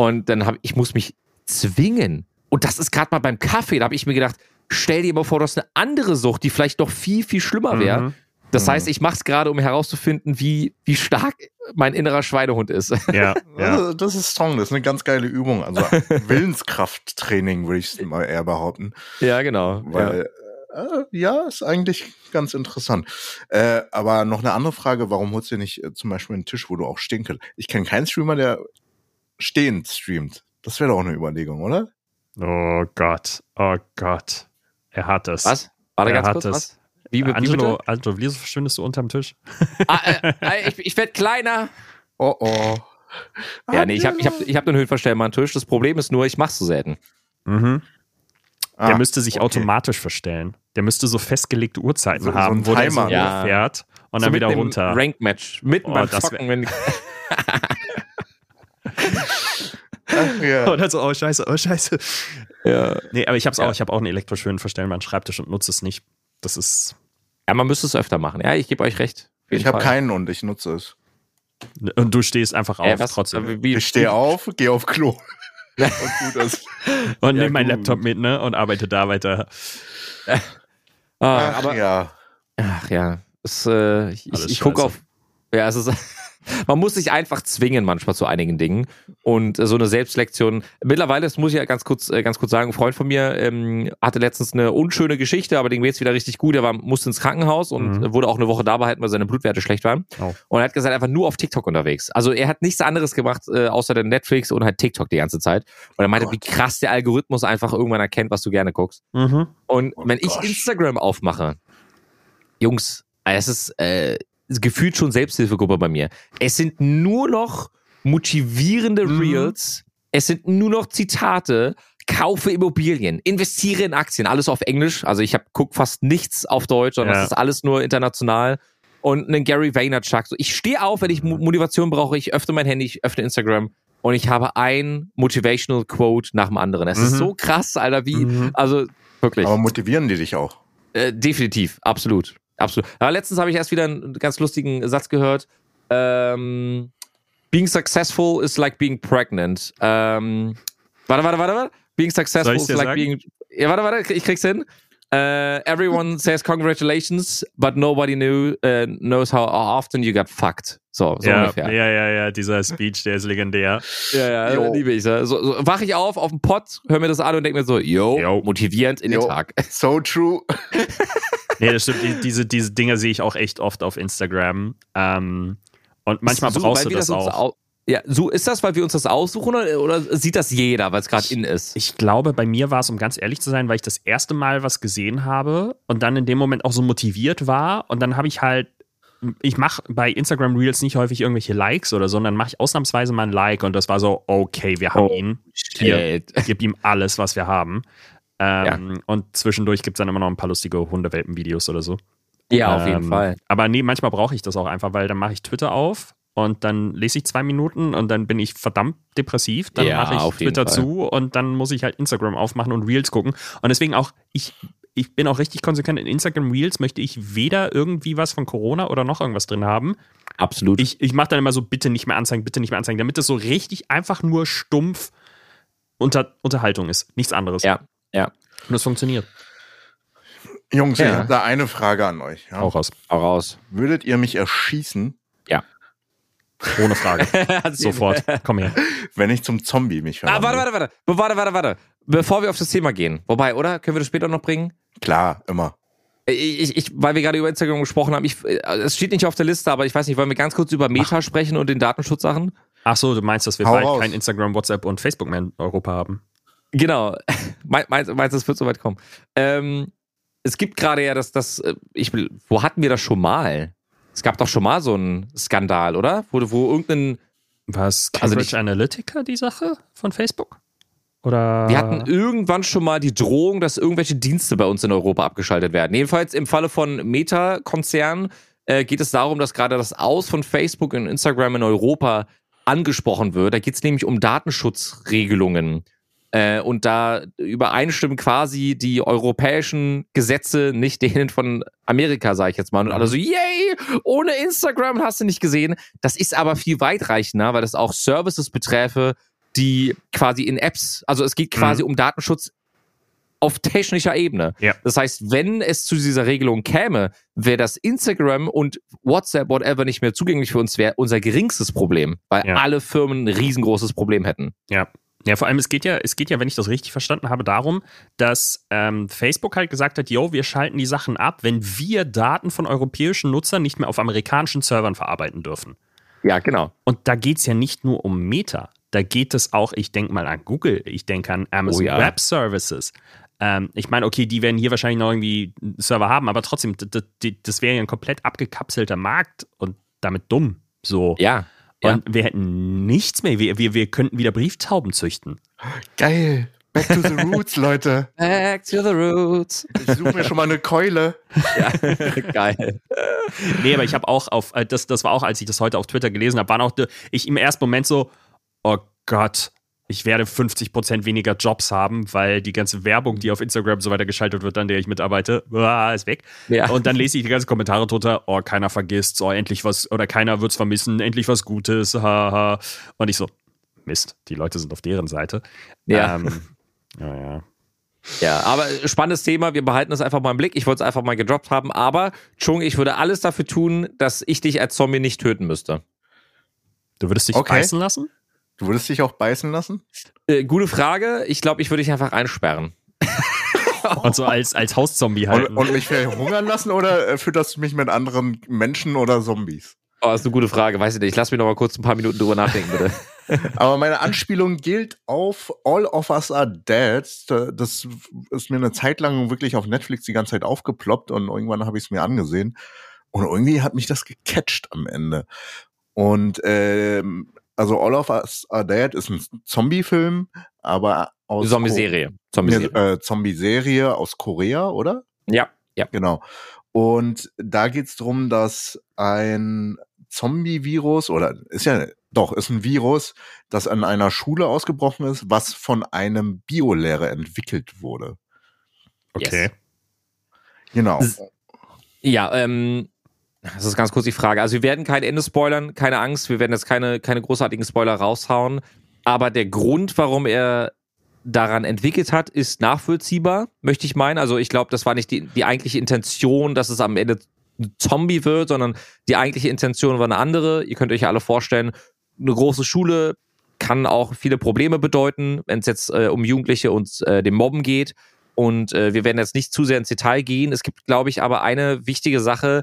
Und dann habe ich muss mich zwingen. Und das ist gerade mal beim Kaffee, da habe ich mir gedacht, stell dir mal vor, du hast eine andere Sucht, die vielleicht noch viel, viel schlimmer wäre. Mhm. Das Mhm. heißt, ich mache es gerade, um herauszufinden, wie, wie stark mein innerer Schweinehund ist. Ja, ja. [LAUGHS] Das ist strong, das ist eine ganz geile Übung. Also [LAUGHS] Willenskrafttraining würde ich mal eher behaupten. ja, genau. Weil, äh, ja, ist eigentlich ganz interessant. Äh, aber noch eine andere Frage, warum holst du dir nicht äh, zum Beispiel einen Tisch, wo du auch stehen kannst? Ich kenne keinen Streamer, der stehend streamt. Das wäre doch auch eine Überlegung, oder? Oh Gott, oh Gott. Er hat es. Was? Warte Er ganz hat kurz, es. was? Wie, wie Angelo, bitte? Angelo, wieso verschwindest du unterm Tisch? Ah, äh, äh, ich ich werde kleiner. Oh oh. Ja, nee, ich habe ich hab, ich hab einen höhenverstellbaren Tisch. Das Problem ist nur, ich mach's so selten. Mhm. Ah, Der müsste sich okay. automatisch verstellen. Der müsste so festgelegte Uhrzeiten So- so haben, ein wo der so Timer. Ja. hochfährt und dann So wieder mitten im runter. Rank-Match. Mitten Oh, beim Zocken. Wenn, Ach, ja. [LAUGHS] Und dann so, oh scheiße, oh scheiße. ja. Nee, aber ich hab's Ja. auch, ich habe auch einen elektrisch höhenverstellbaren Schreibtisch und nutze es nicht. Das ist. ja, man müsste es öfter machen. Ja, ich gebe euch recht. Ich habe keinen und ich nutze es. Und du stehst einfach auf Äh, was, trotzdem. Wie, Ich stehe auf, gehe auf Klo. [LAUGHS] und gut [LAUGHS] ist. Und Ja, nehme meinen. Laptop mit, ne? Und arbeite da weiter. Ah, Ach, aber, ja. Ach ja, es, äh, ich, ich gucke auf. Ja, es ist. Man muss sich einfach zwingen manchmal zu einigen Dingen und äh, so eine Selbstlektion. Mittlerweile, das muss ich ja ganz kurz, äh, ganz kurz sagen, ein Freund von mir ähm, hatte letztens eine unschöne Geschichte, aber dem geht's wieder richtig gut. Er war, musste ins Krankenhaus und Mhm. wurde auch eine Woche da behalten, weil seine Blutwerte schlecht waren. Oh. Und er hat gesagt, war nur auf TikTok unterwegs. Also er hat nichts anderes gemacht, äh, außer der Netflix und halt TikTok die ganze Zeit. Und er meinte, Gott. wie krass der Algorithmus einfach irgendwann erkennt, was du gerne guckst. Mhm. Und Oh wenn ich gosh. Instagram aufmache, Jungs, es ist äh, gefühlt schon Selbsthilfegruppe bei mir. Es sind nur noch motivierende Mhm. Reels. Es sind nur noch Zitate. Kaufe Immobilien, investiere in Aktien, alles auf Englisch. Also ich hab, guck fast nichts auf Deutsch, sondern Ja. das ist alles nur international. Und einen Gary Vaynerchuk. So, ich stehe auf, wenn ich Mo- Motivation brauche. Ich öffne mein Handy, ich öffne Instagram und ich habe ein Motivational Quote nach dem anderen. Es ist Mhm. so krass, Alter, wie, Mhm. also wirklich. Aber motivieren die dich auch? Äh, definitiv, absolut. Absolut. Aber letztens habe ich erst wieder einen ganz lustigen Satz gehört. Ähm, being successful is like being pregnant. Ähm, warte, warte, warte, warte. Being successful is like sagen? being. Ja, warte, warte, ich krieg's hin. Äh, everyone [LAUGHS] says congratulations, but nobody knew, äh, knows how often you got fucked. So, so ja, ungefähr. ja, ja, ja, dieser Speech, der ist legendär. Ja, ja, Jo. liebe ich. So, so wach ich auf auf dem Pott, höre mir das an und denke mir so, yo, Jo. motivierend in Jo. den Tag. So true. [LAUGHS] [LAUGHS] Nee, das stimmt. Die, diese, diese Dinge sehe ich auch echt oft auf Instagram. Ähm, und manchmal So, brauchst du das uns auch. au- Ja, so ist das, weil wir uns das aussuchen oder, oder sieht das jeder, weil es gerade in ist? Ich glaube, bei mir war es, um ganz ehrlich zu sein, weil ich das erste Mal was gesehen habe und dann in dem Moment auch so motiviert war. Und dann habe ich halt, ich mache bei Instagram Reels nicht häufig irgendwelche Likes oder so, sondern mache ich ausnahmsweise mal ein Like und das war so, okay, wir haben Oh, ihn. Hier, Shit. gib ihm alles, was wir haben. Ähm, Und zwischendurch gibt es dann immer noch ein paar lustige Hundewelpen-Videos oder so. Ja, auf jeden Ähm, Fall. Aber nee, manchmal brauche ich das auch einfach, weil dann mache ich Twitter auf und dann lese ich zwei Minuten und dann bin ich verdammt depressiv. Dann Ja, mache ich Twitter zu und dann muss ich halt Instagram aufmachen und Reels gucken. Und deswegen auch, ich, ich bin auch richtig konsequent in Instagram Reels, möchte ich weder irgendwie was von Corona oder noch irgendwas drin haben. Absolut. Ich, ich mache dann immer so, bitte nicht mehr anzeigen, bitte nicht mehr anzeigen, damit es so richtig einfach nur stumpf unter, Unterhaltung ist. Nichts anderes. Ja, ja. Und das funktioniert. Jungs, ich Ja. habe da eine Frage an euch. Ja? Auch raus. Auch raus. Würdet ihr mich erschießen, Ohne Frage. [LAUGHS] Sofort. Komm her. wenn ich zum Zombie mich Ah, verwandle? warte, warte, warte. Be- Warte, warte, warte. Bevor wir auf das Thema gehen. Wobei, oder? Können wir das später noch bringen? Klar, immer. Ich, ich, ich, weil wir gerade über Instagram gesprochen haben, ich, äh, es steht nicht auf der Liste, aber ich weiß nicht, wollen wir ganz kurz über Meta sprechen und den Datenschutzsachen? Ach so, du meinst, dass wir Hau bald raus. kein Instagram, WhatsApp und Facebook mehr in Europa haben? Genau. [LAUGHS] Me- Meinst du, es wird soweit kommen? Ähm, es gibt gerade ja das, das, äh, ich will, wo hatten wir das schon mal? Es gab doch schon mal so einen Skandal, oder? Wo, wo irgendein, Was Also Cambridge nicht- Analytica, die Sache von Facebook? Oder? wir hatten irgendwann schon mal die Drohung, dass irgendwelche Dienste bei uns in Europa abgeschaltet werden. Jedenfalls im Falle von Meta-Konzernen äh, geht es darum, dass gerade das Aus von Facebook und Instagram in Europa angesprochen wird. Da geht es nämlich um Datenschutzregelungen. Äh, und da übereinstimmen quasi die europäischen Gesetze nicht denen von Amerika, sage ich jetzt mal. Und alle so, yay, ohne Instagram hast du nicht gesehen. Das ist aber viel weitreichender, weil das auch Services beträfe, die quasi in Apps, also es geht quasi um Datenschutz auf technischer Ebene. Ja. Das heißt, wenn es zu dieser Regelung käme, wäre das Instagram und WhatsApp, whatever, nicht mehr zugänglich für uns, wäre unser geringstes Problem, weil Ja. alle Firmen ein riesengroßes Problem hätten. Ja. Ja, vor allem, es geht ja, es geht ja, wenn ich das richtig verstanden habe, darum, dass ähm, Facebook halt gesagt hat, yo, wir schalten die Sachen ab, wenn wir Daten von europäischen Nutzern nicht mehr auf amerikanischen Servern verarbeiten dürfen. Ja, genau. Und da geht es ja nicht nur um Meta. Da geht es auch, ich denke mal an Google, ich denke an Amazon Oh ja. Web Services. Ähm, ich meine, okay, die werden hier wahrscheinlich noch irgendwie einen Server haben, aber trotzdem, das wäre ja ein komplett abgekapselter Markt und damit dumm. So. Ja. Ja. Und wir hätten nichts mehr. Wir, wir, wir könnten wieder Brieftauben züchten. Geil. Back to the roots, [LAUGHS] Leute. Back to the roots. Ich suche mir schon mal eine Keule. Ja, [LAUGHS] geil. Nee, aber ich habe auch auf, äh, das, das war auch, als ich das heute auf Twitter gelesen habe, waren auch, ich im ersten Moment so, oh Gott, ich werde 50% weniger Jobs haben, weil die ganze Werbung, die auf Instagram so weiter geschaltet wird, an der ich mitarbeite, uah, ist weg. Ja. Und dann lese ich die ganzen Kommentare drunter, oh, keiner vergisst, oh, endlich was, oder keiner wird's vermissen, endlich was Gutes, haha. Und ich so, Mist, die Leute sind auf deren Seite. Ja. Ähm, [LAUGHS] ja, ja. Ja, aber spannendes Thema. Wir behalten das einfach mal im Blick. Ich wollte es einfach mal gedroppt haben. Aber, Chung, ich würde alles dafür tun, dass ich dich als Zombie nicht töten müsste. Du würdest dich Okay. beißen lassen? Du würdest dich auch beißen lassen? Äh, gute Frage. Ich glaube, ich würde dich einfach einsperren. [LAUGHS] Und so als, als Hauszombie Und, halten. und mich verhungern lassen oder äh, fütterst du mich mit anderen Menschen oder Zombies? Oh, ist eine gute Frage. Weiß ich nicht. Lass mich noch mal kurz ein paar Minuten drüber nachdenken, bitte. [LAUGHS] Aber meine Anspielung gilt auf All of Us Are Dead. Das ist mir eine Zeit lang wirklich auf Netflix die ganze Zeit aufgeploppt und irgendwann habe ich es mir angesehen. Und irgendwie hat mich das gecatcht am Ende. Und ähm, also All of Us Are Dead ist ein Zombie-Film, aber aus Zombie-Serie. Zombie-Serie. äh, Zombie-Serie aus Korea, oder? Ja, ja. Genau. Und da geht's drum, dass ein Zombie-Virus oder ist ja doch ist ein Virus, das an einer Schule ausgebrochen ist, was von einem Biolehrer entwickelt wurde. okay. Genau. S- Ja, ähm, das ist ganz kurz die Frage. Also wir werden kein Ende spoilern, keine Angst, wir werden jetzt keine, keine großartigen Spoiler raushauen. Aber der Grund, warum er daran entwickelt hat, ist nachvollziehbar, möchte ich meinen. Also ich glaube, das war nicht die, die eigentliche Intention, dass es am Ende ein Zombie wird, sondern die eigentliche Intention war eine andere. Ihr könnt euch ja alle vorstellen, eine große Schule kann auch viele Probleme bedeuten, wenn es jetzt äh, um Jugendliche und äh, dem Mobben geht. Und äh, wir werden jetzt nicht zu sehr ins Detail gehen. Es gibt, glaube ich, aber eine wichtige Sache,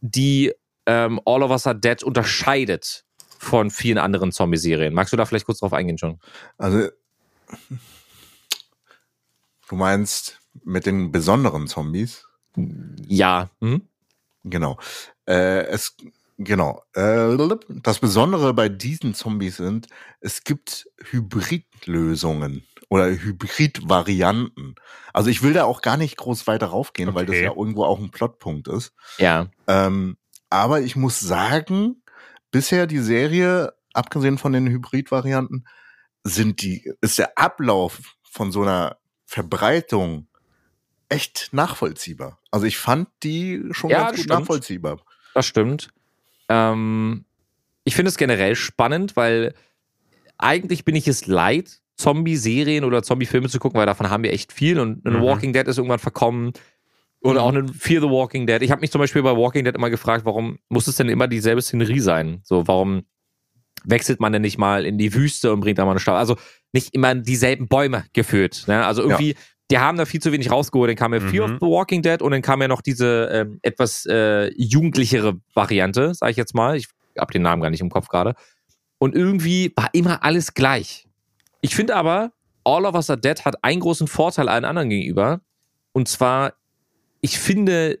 die ähm, All of Us Are Dead unterscheidet von vielen anderen Zombie-Serien. Magst du da vielleicht kurz drauf eingehen, schon? Also du meinst mit den besonderen Zombies? Ja. Mhm. Genau. Äh, es genau. Äh, das Besondere bei diesen Zombies sind, es gibt Hybridlösungen oder Hybrid-Varianten. Also ich will da auch gar nicht groß weiter raufgehen, weil das Okay. ja irgendwo auch ein Plotpunkt ist. Ja. Ähm, aber ich muss sagen, bisher die Serie, abgesehen von den Hybrid-Varianten, sind die, ist der Ablauf von so einer Verbreitung echt nachvollziehbar. Also ich fand die schon Ja, ganz das gut stimmt. nachvollziehbar. Das stimmt. Ähm, ich finde es generell spannend, weil eigentlich bin ich es leid, Zombie-Serien oder Zombie-Filme zu gucken, weil davon haben wir echt viel und ein Mhm. Walking Dead ist irgendwann verkommen. Oder auch ein Fear the Walking Dead. Ich habe mich zum Beispiel bei Walking Dead immer gefragt, warum muss es denn immer dieselbe Szenerie sein? So, warum wechselt man denn nicht mal in die Wüste und bringt da mal eine Stadt? Also nicht immer dieselben Bäume geführt. Ne? Also irgendwie, die haben da viel zu wenig rausgeholt. Dann kam ja Fear Mhm. of the Walking Dead und dann kam ja noch diese ähm, etwas äh, jugendlichere Variante, sage ich jetzt mal. Ich habe den Namen gar nicht im Kopf gerade. Und irgendwie war immer alles gleich. Ich finde aber, All of Us Are Dead hat einen großen Vorteil allen anderen gegenüber. Und zwar, ich finde,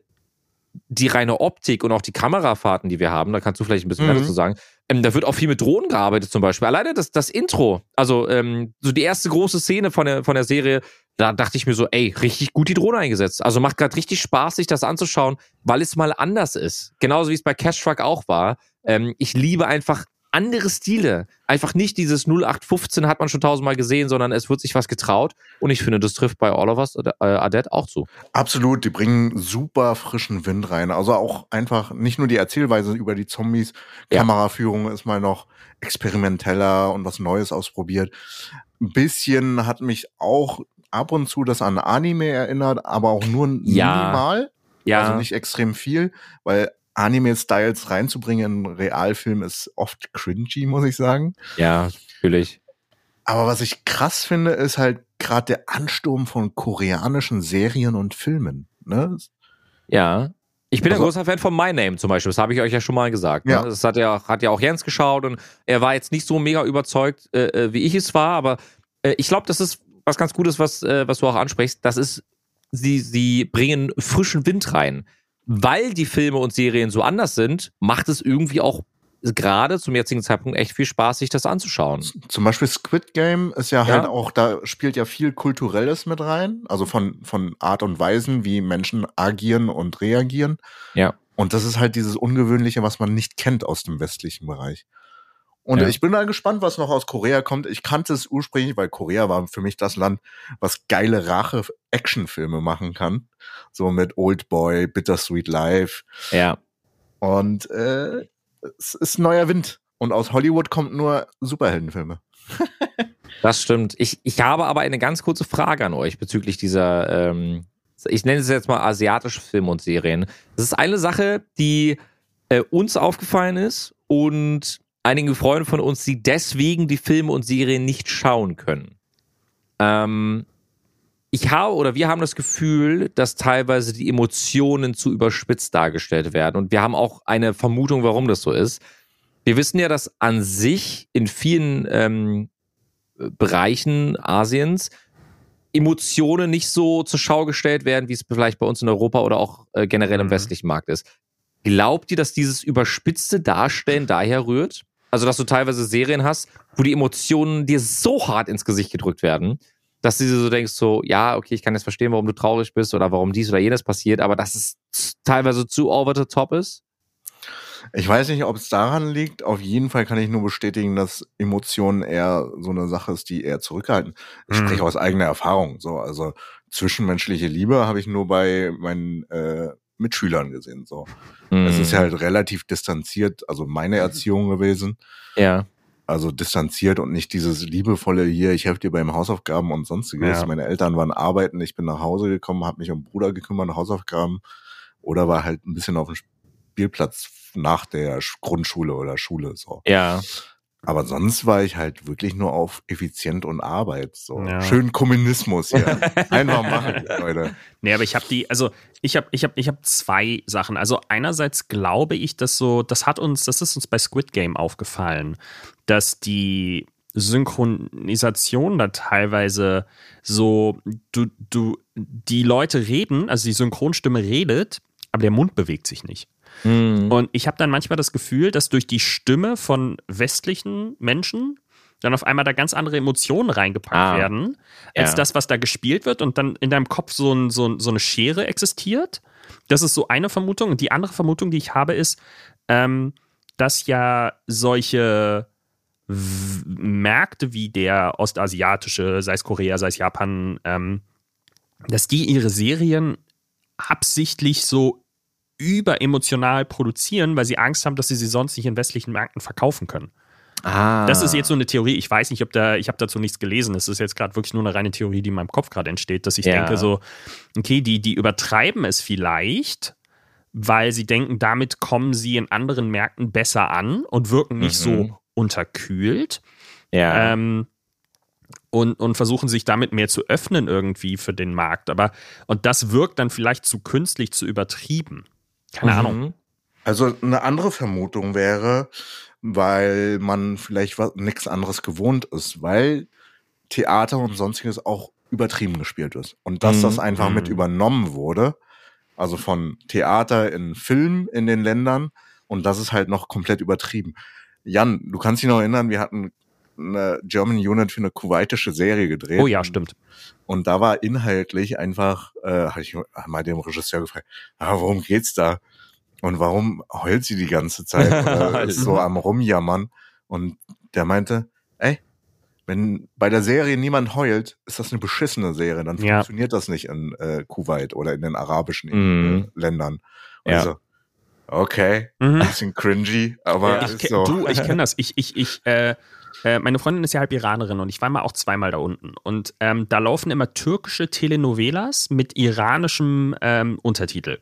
die reine Optik und auch die Kamerafahrten, die wir haben, da kannst du vielleicht ein bisschen mehr Mhm. dazu sagen, ähm, da wird auch viel mit Drohnen gearbeitet zum Beispiel. Alleine das, das Intro, also ähm, so die erste große Szene von der, von der Serie, da dachte ich mir so, ey, richtig gut die Drohne eingesetzt. Also macht gerade richtig Spaß, sich das anzuschauen, weil es mal anders ist. Genauso wie es bei Cash Truck auch war. Ähm, ich liebe einfach andere Stile. Einfach nicht dieses 0815 hat man schon tausendmal gesehen, sondern es wird sich was getraut. Und ich finde, das trifft bei All of Us äh, Dead auch zu. Absolut, die bringen super frischen Wind rein. Also auch einfach nicht nur die Erzählweise über die Zombies, Ja. Kameraführung ist mal noch experimenteller und was Neues ausprobiert. Ein bisschen hat mich auch ab und zu das an Anime erinnert, aber auch nur Ja. minimal. Ja, Also nicht extrem viel, weil Anime-Styles reinzubringen in Realfilm ist oft cringy, muss ich sagen. ja, natürlich. Aber was ich krass finde, ist halt gerade der Ansturm von koreanischen Serien und Filmen. Ne? Ja. Ich bin Also- ein großer Fan von My Name zum Beispiel. Das habe ich euch ja schon mal gesagt. Ne? Ja. Das hat ja, hat ja auch Jens geschaut und er war jetzt nicht so mega überzeugt, äh, äh, wie ich es war, aber äh, ich glaube, das ist was ganz Gutes, was, äh, was du auch ansprichst. Das ist, sie, sie bringen frischen Wind rein. Weil die Filme und Serien so anders sind, macht es irgendwie auch gerade zum jetzigen Zeitpunkt echt viel Spaß, sich das anzuschauen. Zum Beispiel Squid Game ist ja, Ja. halt auch, da spielt ja viel Kulturelles mit rein, also von, von Art und Weisen, wie Menschen agieren und reagieren. Ja. Und das ist halt dieses Ungewöhnliche, was man nicht kennt aus dem westlichen Bereich. Und Ja. ich bin da gespannt, was noch aus Korea kommt. Ich kannte es ursprünglich, weil Korea war für mich das Land, was geile Rache-Actionfilme machen kann. So mit Old Boy, Bittersweet Life. Ja. Und äh, es ist neuer Wind. Und aus Hollywood kommt nur Superheldenfilme. [LAUGHS] Das stimmt. Ich, ich habe aber eine ganz kurze Frage an euch bezüglich dieser, ähm, ich nenne es jetzt mal asiatische Filme und Serien. Das ist eine Sache, die äh, uns aufgefallen ist und einige Freunde von uns, die deswegen die Filme und Serien nicht schauen können. Ähm, ich habe oder wir haben das Gefühl, dass teilweise die Emotionen zu überspitzt dargestellt werden. Und wir haben auch eine Vermutung, warum das so ist. Wir wissen ja, dass an sich in vielen ähm, Bereichen Asiens Emotionen nicht so zur Schau gestellt werden, wie es vielleicht bei uns in Europa oder auch äh, generell im Mhm. westlichen Markt ist. Glaubt ihr, dass dieses überspitzte Darstellen daher rührt? Also, dass du teilweise Serien hast, wo die Emotionen dir so hart ins Gesicht gedrückt werden, dass du dir so denkst, so, ja, okay, ich kann jetzt verstehen, warum du traurig bist oder warum dies oder jenes passiert, aber dass es teilweise zu over the top ist? Ich weiß nicht, ob es daran liegt. Auf jeden Fall kann ich nur bestätigen, dass Emotionen eher so eine Sache ist, die eher zurückhalten. Ich Mhm. spreche aus eigener Erfahrung. So, also zwischenmenschliche Liebe habe ich nur bei meinen äh, Mitschülern gesehen. So, es Hm. ist ja halt relativ distanziert, also meine Erziehung gewesen. Ja. Also distanziert und nicht dieses liebevolle hier, ich helfe dir beim Hausaufgaben und sonstiges. Ja. Meine Eltern waren arbeiten, ich bin nach Hause gekommen, habe mich um Bruder gekümmert, Hausaufgaben oder war halt ein bisschen auf dem Spielplatz nach der Sch- Grundschule oder Schule so. Ja. Aber sonst war ich halt wirklich nur auf effizient und Arbeit so. Ja. Schön Kommunismus hier. [LAUGHS] Einfach machen, Leute. Nee, aber ich habe die, also ich habe ich hab, ich hab zwei Sachen. Also einerseits glaube ich, dass so, das hat uns, das ist uns bei Squid Game aufgefallen, dass die Synchronisation da teilweise so, du, du, die Leute reden, also die Synchronstimme redet, aber der Mund bewegt sich nicht. Hm. Und ich habe dann manchmal das Gefühl, dass durch die Stimme von westlichen Menschen dann auf einmal da ganz andere Emotionen reingepackt Ah. werden, als Ja. das, was da gespielt wird und dann in deinem Kopf so, ein, so, so eine Schere existiert. Das ist so eine Vermutung. Und die andere Vermutung, die ich habe, ist, ähm, dass ja solche W- Märkte wie der ostasiatische, sei es Korea, sei es Japan, ähm, dass die ihre Serien absichtlich so überemotional produzieren, weil sie Angst haben, dass sie sie sonst nicht in westlichen Märkten verkaufen können. Ah. Das ist jetzt so eine Theorie. Ich weiß nicht, ob da, ich habe dazu nichts gelesen. Es ist jetzt gerade wirklich nur eine reine Theorie, die in meinem Kopf gerade entsteht, dass ich Ja. denke so, okay, die, die übertreiben es vielleicht, weil sie denken, damit kommen sie in anderen Märkten besser an und wirken nicht Mhm. so unterkühlt. Ja. Ähm, und, und versuchen sich damit mehr zu öffnen irgendwie für den Markt. Aber, und das wirkt dann vielleicht zu künstlich, zu übertrieben. Keine Mhm. Ahnung. Also eine andere Vermutung wäre, weil man vielleicht nichts anderes gewohnt ist, weil Theater und sonstiges auch übertrieben gespielt ist. Und dass Mhm. das einfach mit Mhm. übernommen wurde, also von Theater in Film in den Ländern und das ist halt noch komplett übertrieben. Jan, du kannst dich noch erinnern, wir hatten eine German Unit für eine kuwaitische Serie gedreht. Oh ja, stimmt. Und da war inhaltlich einfach, äh, hatte ich mal dem Regisseur gefragt, ah, worum geht's da? Und warum heult sie die ganze Zeit [LAUGHS] oder ist so am Rumjammern? Und der meinte, ey, wenn bei der Serie niemand heult, ist das eine beschissene Serie. Dann Ja. funktioniert das nicht in äh, Kuwait oder in den arabischen Mhm. äh, Ländern. Und Ja. so, okay, Mhm. bisschen cringy, aber Ja. Ich, so. Du, ich kenne das. Ich, ich, ich, äh, äh, meine Freundin ist ja halb Iranerin und ich war mal auch zweimal da unten. Und ähm, da laufen immer türkische Telenovelas mit iranischem ähm, Untertitel.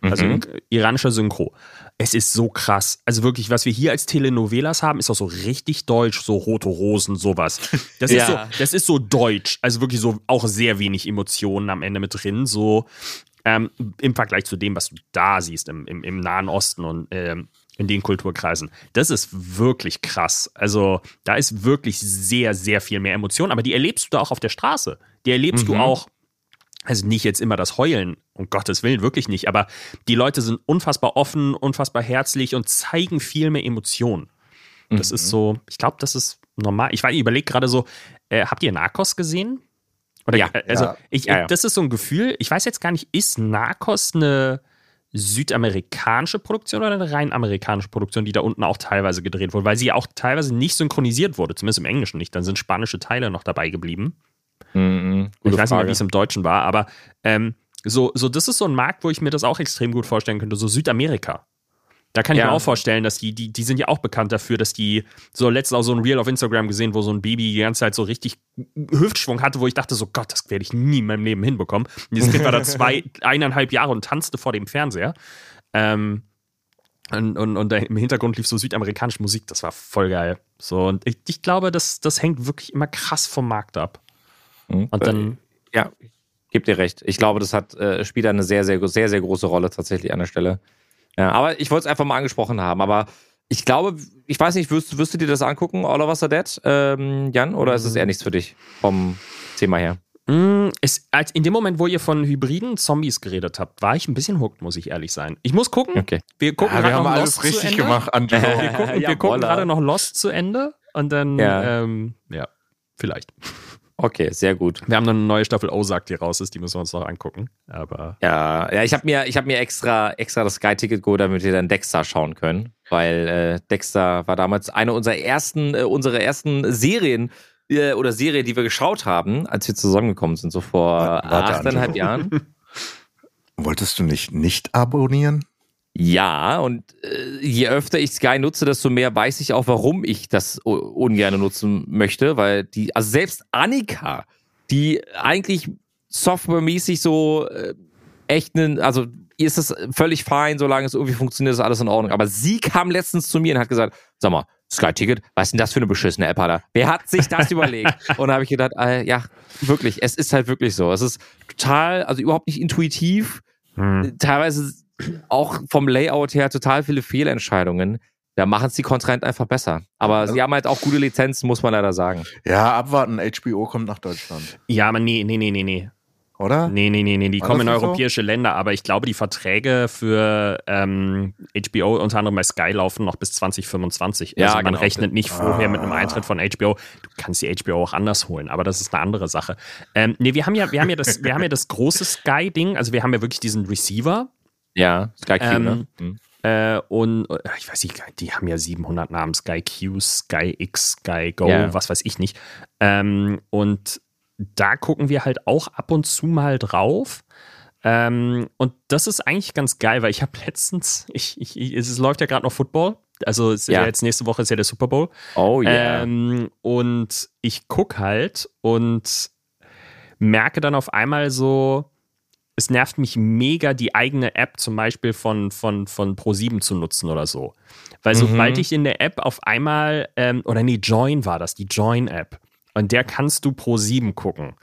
Also Mhm. äh, iranischer Synchro. Es ist so krass. Also wirklich, was wir hier als Telenovelas haben, ist auch so richtig deutsch, so rote Rosen, sowas. Das [LAUGHS] ist, so, Ja. das ist so deutsch. Also wirklich so auch sehr wenig Emotionen am Ende mit drin. So ähm, im Vergleich zu dem, was du da siehst im, im, im Nahen Osten und ähm, in den Kulturkreisen. Das ist wirklich krass. Also da ist wirklich sehr, sehr viel mehr Emotion. Aber die erlebst du da auch auf der Straße. Die erlebst du Mhm. auch also nicht jetzt immer das Heulen, um Gottes Willen, wirklich nicht, aber die Leute sind unfassbar offen, unfassbar herzlich und zeigen viel mehr Emotionen. Das Mhm. ist so, ich glaube, das ist normal. Ich, ich überlege gerade so, äh, habt ihr Narcos gesehen? Oder Ja. äh, also Ja. ich, Ja, ja. das ist so ein Gefühl, ich weiß jetzt gar nicht, ist Narcos eine südamerikanische Produktion oder eine rein amerikanische Produktion, die da unten auch teilweise gedreht wurde, weil sie ja auch teilweise nicht synchronisiert wurde, zumindest im Englischen nicht. Dann sind spanische Teile noch dabei geblieben Mhm. Ich weiß nicht mehr, Frage. wie es im Deutschen war, aber ähm, so, so, das ist so ein Markt, wo ich mir das auch extrem gut vorstellen könnte, so Südamerika. Da kann ich Ja. mir auch vorstellen, dass die, die, die sind ja auch bekannt dafür, dass die, so letztens auch so ein Reel auf Instagram gesehen, wo so ein Baby die ganze Zeit so richtig Hüftschwung hatte, wo ich dachte, so Gott, das werde ich nie in meinem Leben hinbekommen. Und dieses Kind war da [LAUGHS] zwei, eineinhalb Jahre und tanzte vor dem Fernseher. Ähm, und, und, und im Hintergrund lief so südamerikanische Musik, das war voll geil. So, und ich, ich glaube, das, das hängt wirklich immer krass vom Markt ab. Mhm. Und dann, Ja, gebe dir recht. Ich glaube, das hat äh, spielt eine sehr, sehr, sehr, sehr große Rolle tatsächlich an der Stelle. Ja, aber ich wollte es einfach mal angesprochen haben. Aber ich glaube, ich weiß nicht, wirst, wirst du dir das angucken, All of Us Are Dead, ähm, Jan, oder ist es eher nichts für dich vom Thema her? Mm, Es, als in dem Moment, wo ihr von hybriden Zombies geredet habt, war ich ein bisschen hooked, muss ich ehrlich sein. Ich muss gucken. Okay. Wir gucken Ja, wir gerade haben noch alles Lost zu richtig Ende. gemacht, Angelo. [LAUGHS] Wir gucken, wir gucken gerade noch Lost zu Ende und dann, Ja. ja, ähm, ja vielleicht. Okay, sehr gut. Wir haben dann eine neue Staffel Ozark, die raus ist, die müssen wir uns noch angucken. Aber Ja, ja ich habe mir, ich hab mir extra, extra das Sky-Ticket geholt, damit wir dann Dexter schauen können. Weil äh, Dexter war damals eine unserer ersten, äh, unsere ersten Serien äh, oder Serie, die wir geschaut haben, als wir zusammengekommen sind, so vor achteinhalb. Jahren. [LAUGHS] Wolltest du nicht nicht abonnieren? Ja, und äh, je öfter ich Sky nutze, desto mehr weiß ich auch, warum ich das ungern nutzen möchte, weil die, also selbst Annika, die eigentlich softwaremäßig so äh, echt einen, also ihr ist das völlig fein, solange es irgendwie funktioniert, ist alles in Ordnung. Aber sie kam letztens zu mir und hat gesagt, sag mal, Sky Ticket, was ist denn das für eine beschissene App, Alter? Wer hat sich das [LAUGHS] überlegt? Und da habe ich gedacht, äh, ja, wirklich, es ist halt wirklich so. Es ist total, also überhaupt nicht intuitiv, hm. teilweise auch vom Layout her total viele Fehlentscheidungen. Da machen es die Kontrahenten einfach besser. Aber sie haben halt auch gute Lizenzen, muss man leider sagen. Ja, abwarten. HBO kommt nach Deutschland. ja, aber nee, nee, nee, nee, nee. oder? Nee, nee, nee, nee, die War kommen in nicht so? europäische Länder, aber ich glaube, die Verträge für ähm, HBO, unter anderem bei Sky, laufen noch bis 2025. Ja, also man genau. rechnet nicht vorher mit einem Ah. Eintritt von HBO. Du kannst die HBO auch anders holen, aber das ist eine andere Sache. Ähm, nee, wir haben ja, wir haben ja das, wir haben ja das große Sky-Ding, also wir haben ja wirklich diesen Receiver. Ja, Sky Q, Ähm, ne? Hm. Äh, und äh, ich weiß nicht, die haben ja 700 Namen, Sky Q, Sky X, Sky Go, Ja. was weiß ich nicht. Ähm, und da gucken wir halt auch ab und zu mal drauf. Ähm, und das ist eigentlich ganz geil, weil ich habe [LAUGHS] letztens, ich, ich, ich, es läuft ja gerade noch Football. Also ja. Ja. jetzt nächste Woche ist ja der Super Bowl. Oh yeah. Ähm, und ich gucke halt und merke dann auf einmal so, es nervt mich mega, die eigene App zum Beispiel von, von, von Pro7 zu nutzen oder so. Weil Mhm. sobald ich in der App auf einmal, ähm, oder nee, Join war das, die Join-App. Und der kannst du Pro7 gucken.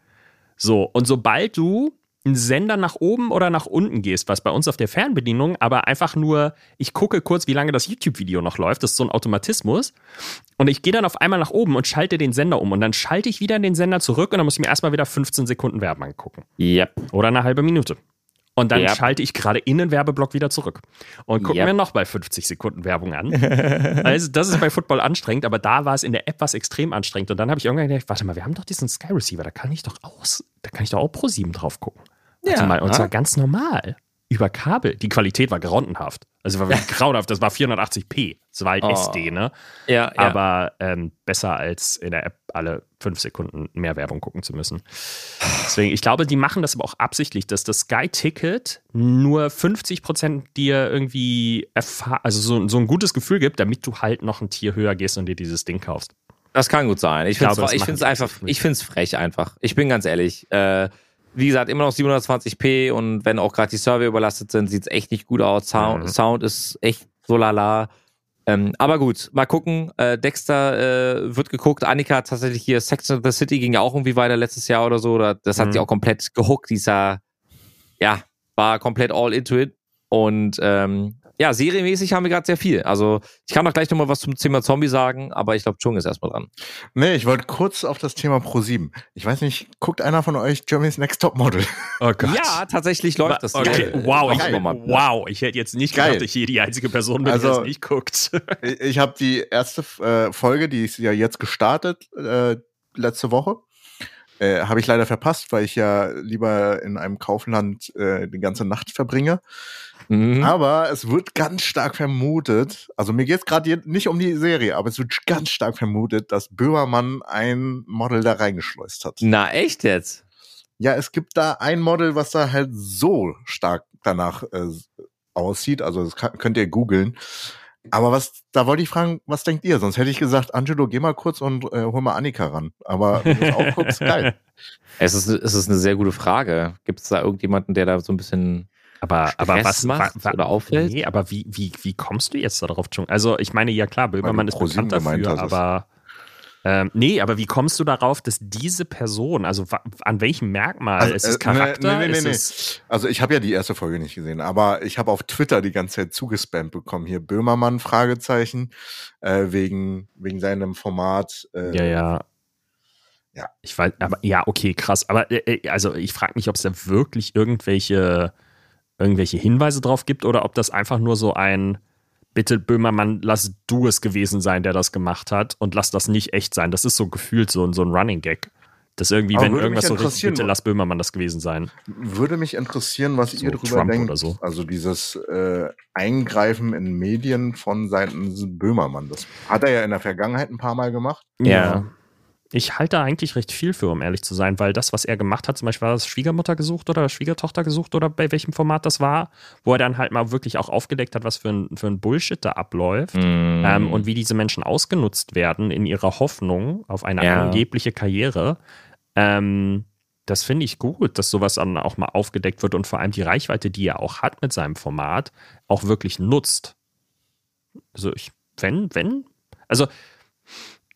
So, und sobald du einen Sender nach oben oder nach unten gehst, was bei uns auf der Fernbedienung, aber einfach nur, ich gucke kurz, wie lange das YouTube-Video noch läuft, das ist so ein Automatismus. Und ich gehe dann auf einmal nach oben und schalte den Sender um. Und dann schalte ich wieder den Sender zurück und dann muss ich mir erstmal wieder 15 Sekunden Werbung angucken. yep. Oder eine halbe Minute. Und dann Ja. schalte ich gerade in den Werbeblock wieder zurück. Und gucken Ja. mir noch bei 50 Sekunden Werbung an. [LAUGHS] also, das ist bei Football anstrengend, aber da war es in der App was extrem anstrengend. Und dann habe ich irgendwann gedacht, warte mal, wir haben doch diesen Sky Receiver, da kann ich doch aus, da kann ich doch auch Pro 7 drauf gucken. Ja. mal, und Ah. zwar ganz normal. Über Kabel. Die Qualität war grauenhaft. Also war wirklich [LAUGHS] grauenhaft. Das war 480p. Das war halt Oh. SD, ne? Ja, ja. aber ähm, besser als in der App alle fünf Sekunden mehr Werbung gucken zu müssen. Deswegen, ich glaube, die machen das aber auch absichtlich, dass das Sky-Ticket nur 50 Prozent dir irgendwie also so, so ein gutes Gefühl gibt, damit du halt noch ein Tier höher gehst und dir dieses Ding kaufst. Das kann gut sein. Ich finde glaube, das es einfach, ich finde es frech einfach. Ich bin ganz ehrlich. Äh, wie gesagt, immer noch 720p und wenn auch gerade die Server überlastet sind, sieht es echt nicht gut aus. Sound, Mhm. Sound ist echt so lala. Ähm, aber gut, mal gucken. Äh, Dexter äh, wird geguckt. Annika hat tatsächlich hier Sex and the City ging ja auch irgendwie weiter letztes Jahr oder so. Oder das hat Mhm. sie auch komplett gehuckt. Dieser, ja, war komplett all into it. Und ähm, ja, serienmäßig haben wir gerade sehr viel. Also ich kann auch gleich nochmal was zum Thema Zombie sagen, aber ich glaube, Chung ist erstmal dran. Nee, ich wollte kurz auf das Thema Pro7. Ich weiß nicht, guckt einer von euch Germany's Next Top Model? Oh Gott. Ja, tatsächlich läuft das. Okay, Äh, wow, ich, wow, ich hätte jetzt nicht Geil. gedacht, dass ich hier die einzige Person bin, die Also- das nicht guckt. [LAUGHS] Ich, ich habe die erste äh, Folge, die ist ja jetzt gestartet, äh, letzte Woche. Äh, habe ich leider verpasst, weil ich ja lieber in einem Kaufland äh, die ganze Nacht verbringe. Mhm. Aber es wird ganz stark vermutet, also mir geht es gerade nicht um die Serie, aber es wird ganz stark vermutet, dass Böhmermann ein Model da reingeschleust hat. Na, echt jetzt? Ja, es gibt da ein Model, was da halt so stark danach äh, aussieht. Also das kann, könnt ihr googeln. Aber was, da wollte ich fragen, was denkt ihr? Sonst hätte ich gesagt, Angelo, geh mal kurz und äh, hol mal Annika ran. Aber du es auch guckst, [LAUGHS] geil. Es ist, es ist eine sehr gute Frage. Gibt es da irgendjemanden, der da so ein bisschen. Aber, aber Stress was macht wa- wa- oder auffällt? Nee, aber wie, wie, wie kommst du jetzt darauf, Jung? Also, ich meine, ja klar, Böhmermann ist bekannt dafür, aber ähm, nee, aber wie kommst du darauf, dass diese Person, also an welchem Merkmal? Also, ist es äh, Charakter? nee, nee, nee, nee. Also ich habe ja die erste Folge nicht gesehen, aber ich habe auf Twitter die ganze Zeit zugespammt bekommen. Hier Böhmermann, Fragezeichen, äh, wegen, wegen seinem Format. Äh, ja, ja. Ja. Ich weiß, aber ja, okay, krass. Aber äh, also ich frage mich, ob es da wirklich irgendwelche, irgendwelche Hinweise drauf gibt oder ob das einfach nur so ein Bitte, Böhmermann, lass du es gewesen sein, der das gemacht hat und lass das nicht echt sein. Das ist so gefühlt so, ein- so ein Running Gag. Das irgendwie, Aber wenn irgendwas so richtig, bitte lass Böhmermann das gewesen sein. Würde mich interessieren, was So ihr darüber Trump denkt. oder so. Also dieses äh, Eingreifen in Medien von Seiten Böhmermann. Das hat er ja in der Vergangenheit ein paar Mal gemacht. Ja. Ich halte da eigentlich recht viel für, um ehrlich zu sein, weil das, was er gemacht hat, zum Beispiel war das Schwiegermutter gesucht oder Schwiegertochter gesucht oder bei welchem Format das war, wo er dann halt mal wirklich auch aufgedeckt hat, was für ein, für ein Bullshit da abläuft Mhm. ähm, und wie diese Menschen ausgenutzt werden in ihrer Hoffnung auf eine Ja. angebliche Karriere. Ähm, das finde ich gut, dass sowas dann auch mal aufgedeckt wird und vor allem die Reichweite, die er auch hat mit seinem Format, auch wirklich nutzt. Also ich, wenn, wenn, also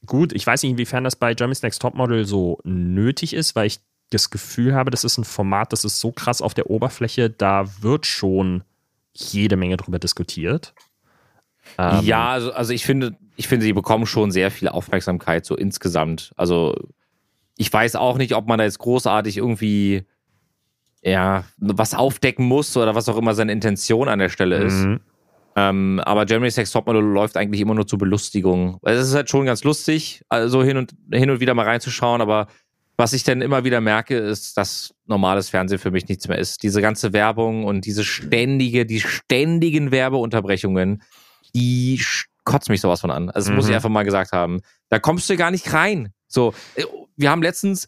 gut, ich weiß nicht, inwiefern das bei Germany's Next Topmodel so nötig ist, weil ich das Gefühl habe, das ist ein Format, das ist so krass auf der Oberfläche, da wird schon jede Menge drüber diskutiert. Ähm, ja, also, also ich finde, ich finde, die bekommen schon sehr viel Aufmerksamkeit, so insgesamt. Also ich weiß auch nicht, ob man da jetzt großartig irgendwie ja, was aufdecken muss oder was auch immer seine Intention an der Stelle ist. Mhm. Ähm, aber Germany's Next Topmodel läuft eigentlich immer nur zur Belustigung. Also Es ist halt schon ganz lustig, also hin und, hin und wieder mal reinzuschauen, aber was ich dann immer wieder merke, ist, dass normales Fernsehen für mich nichts mehr ist. Diese ganze Werbung und diese ständige, die ständigen Werbeunterbrechungen, die kotzt mich sowas von an. Also das muss ich Mhm. einfach mal gesagt haben. Da kommst du gar nicht rein. So, äh, wir haben letztens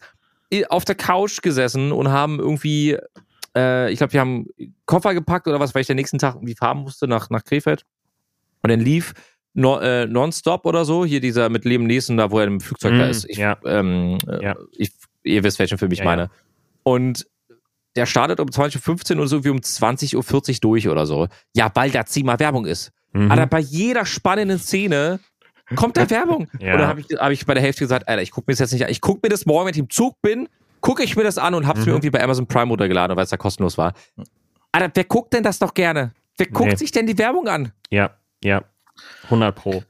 äh, auf der Couch gesessen und haben irgendwie, äh, ich glaube, wir haben Koffer gepackt oder was, weil ich den nächsten Tag irgendwie fahren musste nach, nach Krefeld. Und dann lief no, äh, Nonstop oder so, hier dieser mit Liam Neeson, da wo er im Flugzeug da Mm, ist. Ich, ja. ähm, äh, Ja. ich, ihr wisst, welchen Film ich Ja, meine. Und der startet um 20.15 Uhr und so wie um 20.40 Uhr durch oder so. Ja, weil da ziemlich Werbung ist. Mhm. Alter, bei jeder spannenden Szene kommt da [LAUGHS] Werbung. Ja. Und dann habe ich, hab ich bei der Hälfte gesagt, Alter, ich gucke mir das jetzt nicht an. Ich gucke mir das morgen, wenn ich im Zug bin, gucke ich mir das an und hab's Mhm. mir irgendwie bei Amazon Prime runtergeladen, weil es da kostenlos war. Alter, wer guckt denn das doch gerne? Wer guckt Nee. sich denn die Werbung an? Ja, ja. 100 Pro.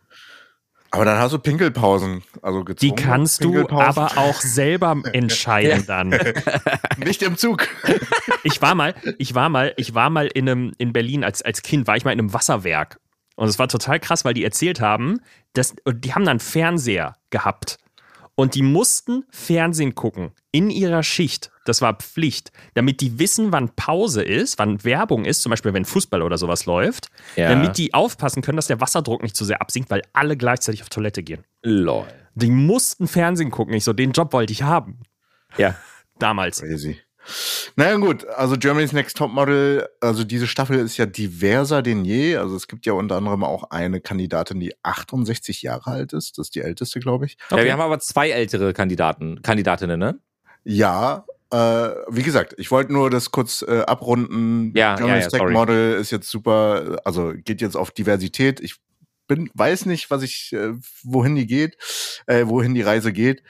Aber dann hast du Pinkelpausen. Also Die kannst du aber auch selber [LAUGHS] entscheiden dann. [LAUGHS] Nicht im Zug. [LAUGHS] Ich war mal, ich war mal, ich war mal in einem, in Berlin als, als Kind, war ich mal in einem Wasserwerk. Und es war total krass, weil die erzählt haben, dass, und die haben dann Fernseher gehabt. Und die mussten Fernsehen gucken in ihrer Schicht. Das war Pflicht, damit die wissen, wann Pause ist, wann Werbung ist, zum Beispiel wenn Fußball oder sowas läuft, Ja. damit die aufpassen können, dass der Wasserdruck nicht zu sehr absinkt, weil alle gleichzeitig auf Toilette gehen. Lol. Die mussten Fernsehen gucken. Ich so, den Job wollte ich haben. Ja. Damals. Crazy. Naja gut, also Germany's Next Topmodel, also diese Staffel ist ja diverser denn je. Also es gibt ja unter anderem auch eine Kandidatin, die 68 Jahre alt ist. Das ist die älteste, glaube ich. ja. Wir haben aber zwei ältere Kandidaten, Kandidatinnen, ne? Ja, äh, wie gesagt, ich wollte nur das kurz äh, abrunden. Ja, ja, Germany's ja, Next sorry. Model ist jetzt super, also geht jetzt auf Diversität. Ich bin, weiß nicht, was ich, äh, wohin die geht, äh, wohin die Reise geht.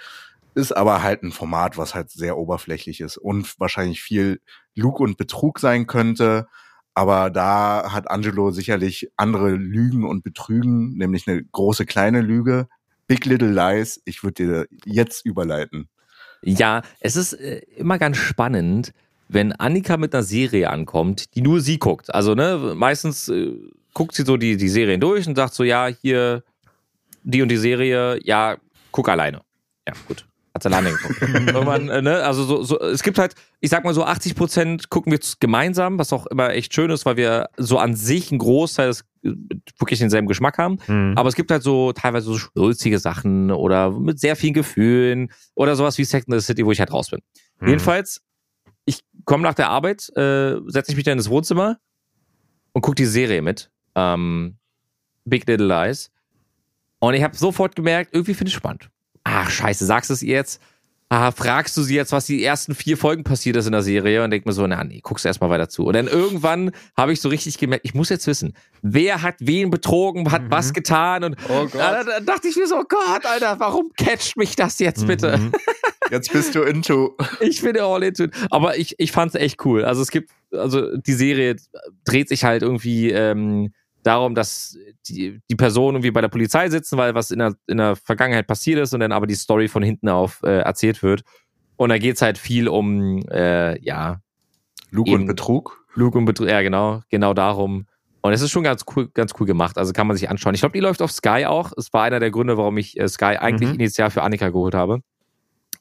Ist aber halt ein Format, was halt sehr oberflächlich ist und wahrscheinlich viel Lug und Betrug sein könnte. Aber da hat Angelo sicherlich andere Lügen und Betrügen, nämlich eine große kleine Lüge. Big Little Lies. Ich würde dir jetzt überleiten. Ja, es ist äh, immer ganz spannend, wenn Annika mit einer Serie ankommt, die nur sie guckt. Also, ne, meistens äh, guckt sie so die, die Serien durch und sagt so, ja, hier, die und die Serie, ja, guck alleine. Ja, gut. Hat sie alleine geguckt. [LAUGHS] Irgendwann, äh, ne, also so, so, es gibt halt, ich sag mal so 80 Prozent gucken wir gemeinsam, was auch immer echt schön ist, weil wir so an sich einen Großteil des, äh, wirklich denselben Geschmack haben. Mhm. Aber es gibt halt so teilweise so schnulzige Sachen oder mit sehr vielen Gefühlen oder sowas wie Second in the City, wo ich halt raus bin. Mhm. Jedenfalls, ich komme nach der Arbeit, äh, setze ich mich dann ins Wohnzimmer und gucke die Serie mit. Ähm, Big Little Lies. Und ich habe sofort gemerkt, irgendwie finde ich spannend. Ach, scheiße, sagst du es ihr jetzt? Ah, fragst du sie jetzt, was die ersten vier Folgen passiert ist in der Serie und denk mir so, na nee, guckst erstmal weiter zu. Und dann irgendwann habe ich so richtig gemerkt, ich muss jetzt wissen, wer hat wen betrogen, hat was getan und Oh Gott. ja, dann, dann dachte ich mir so, Gott, Alter, warum catcht mich das jetzt bitte? Mhm. Jetzt bist du into. [LAUGHS] Ich finde all into. Aber ich, ich fand es echt cool. Also es gibt, also die Serie dreht sich halt irgendwie ähm, darum, dass die, die Personen irgendwie bei der Polizei sitzen, weil was in der, in der Vergangenheit passiert ist und dann aber die Story von hinten auf äh, erzählt wird. Und da geht's halt viel um, äh, ja, Lug und Betrug. Lug und Betrug, ja genau, genau darum. Und es ist schon ganz cool, ganz cool gemacht. Also kann man sich anschauen. Ich glaube, die läuft auf Sky auch. Es war einer der Gründe, warum ich äh, Sky eigentlich Mhm. initial für Annika geholt habe.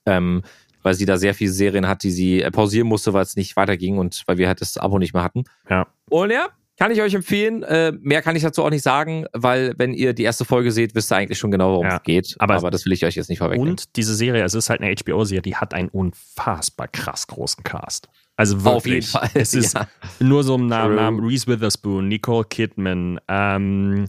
Ähm, weil sie da sehr viele Serien hat, die sie äh, pausieren musste, weil es nicht weiterging und weil wir halt das Abo nicht mehr hatten. Ja. Und ja, kann ich euch empfehlen. Äh, mehr kann ich dazu auch nicht sagen, weil wenn ihr die erste Folge seht, wisst ihr eigentlich schon genau, worum Ja. es geht. Aber- Aber, das will ich euch jetzt nicht vorwegnehmen. Und diese Serie, es ist halt eine HBO-Serie, die hat einen unfassbar krass großen Cast. Also wirklich. Auf jeden Fall. Es ist ja. nur so ein Namen. Namen Reese Witherspoon, Nicole Kidman, ähm,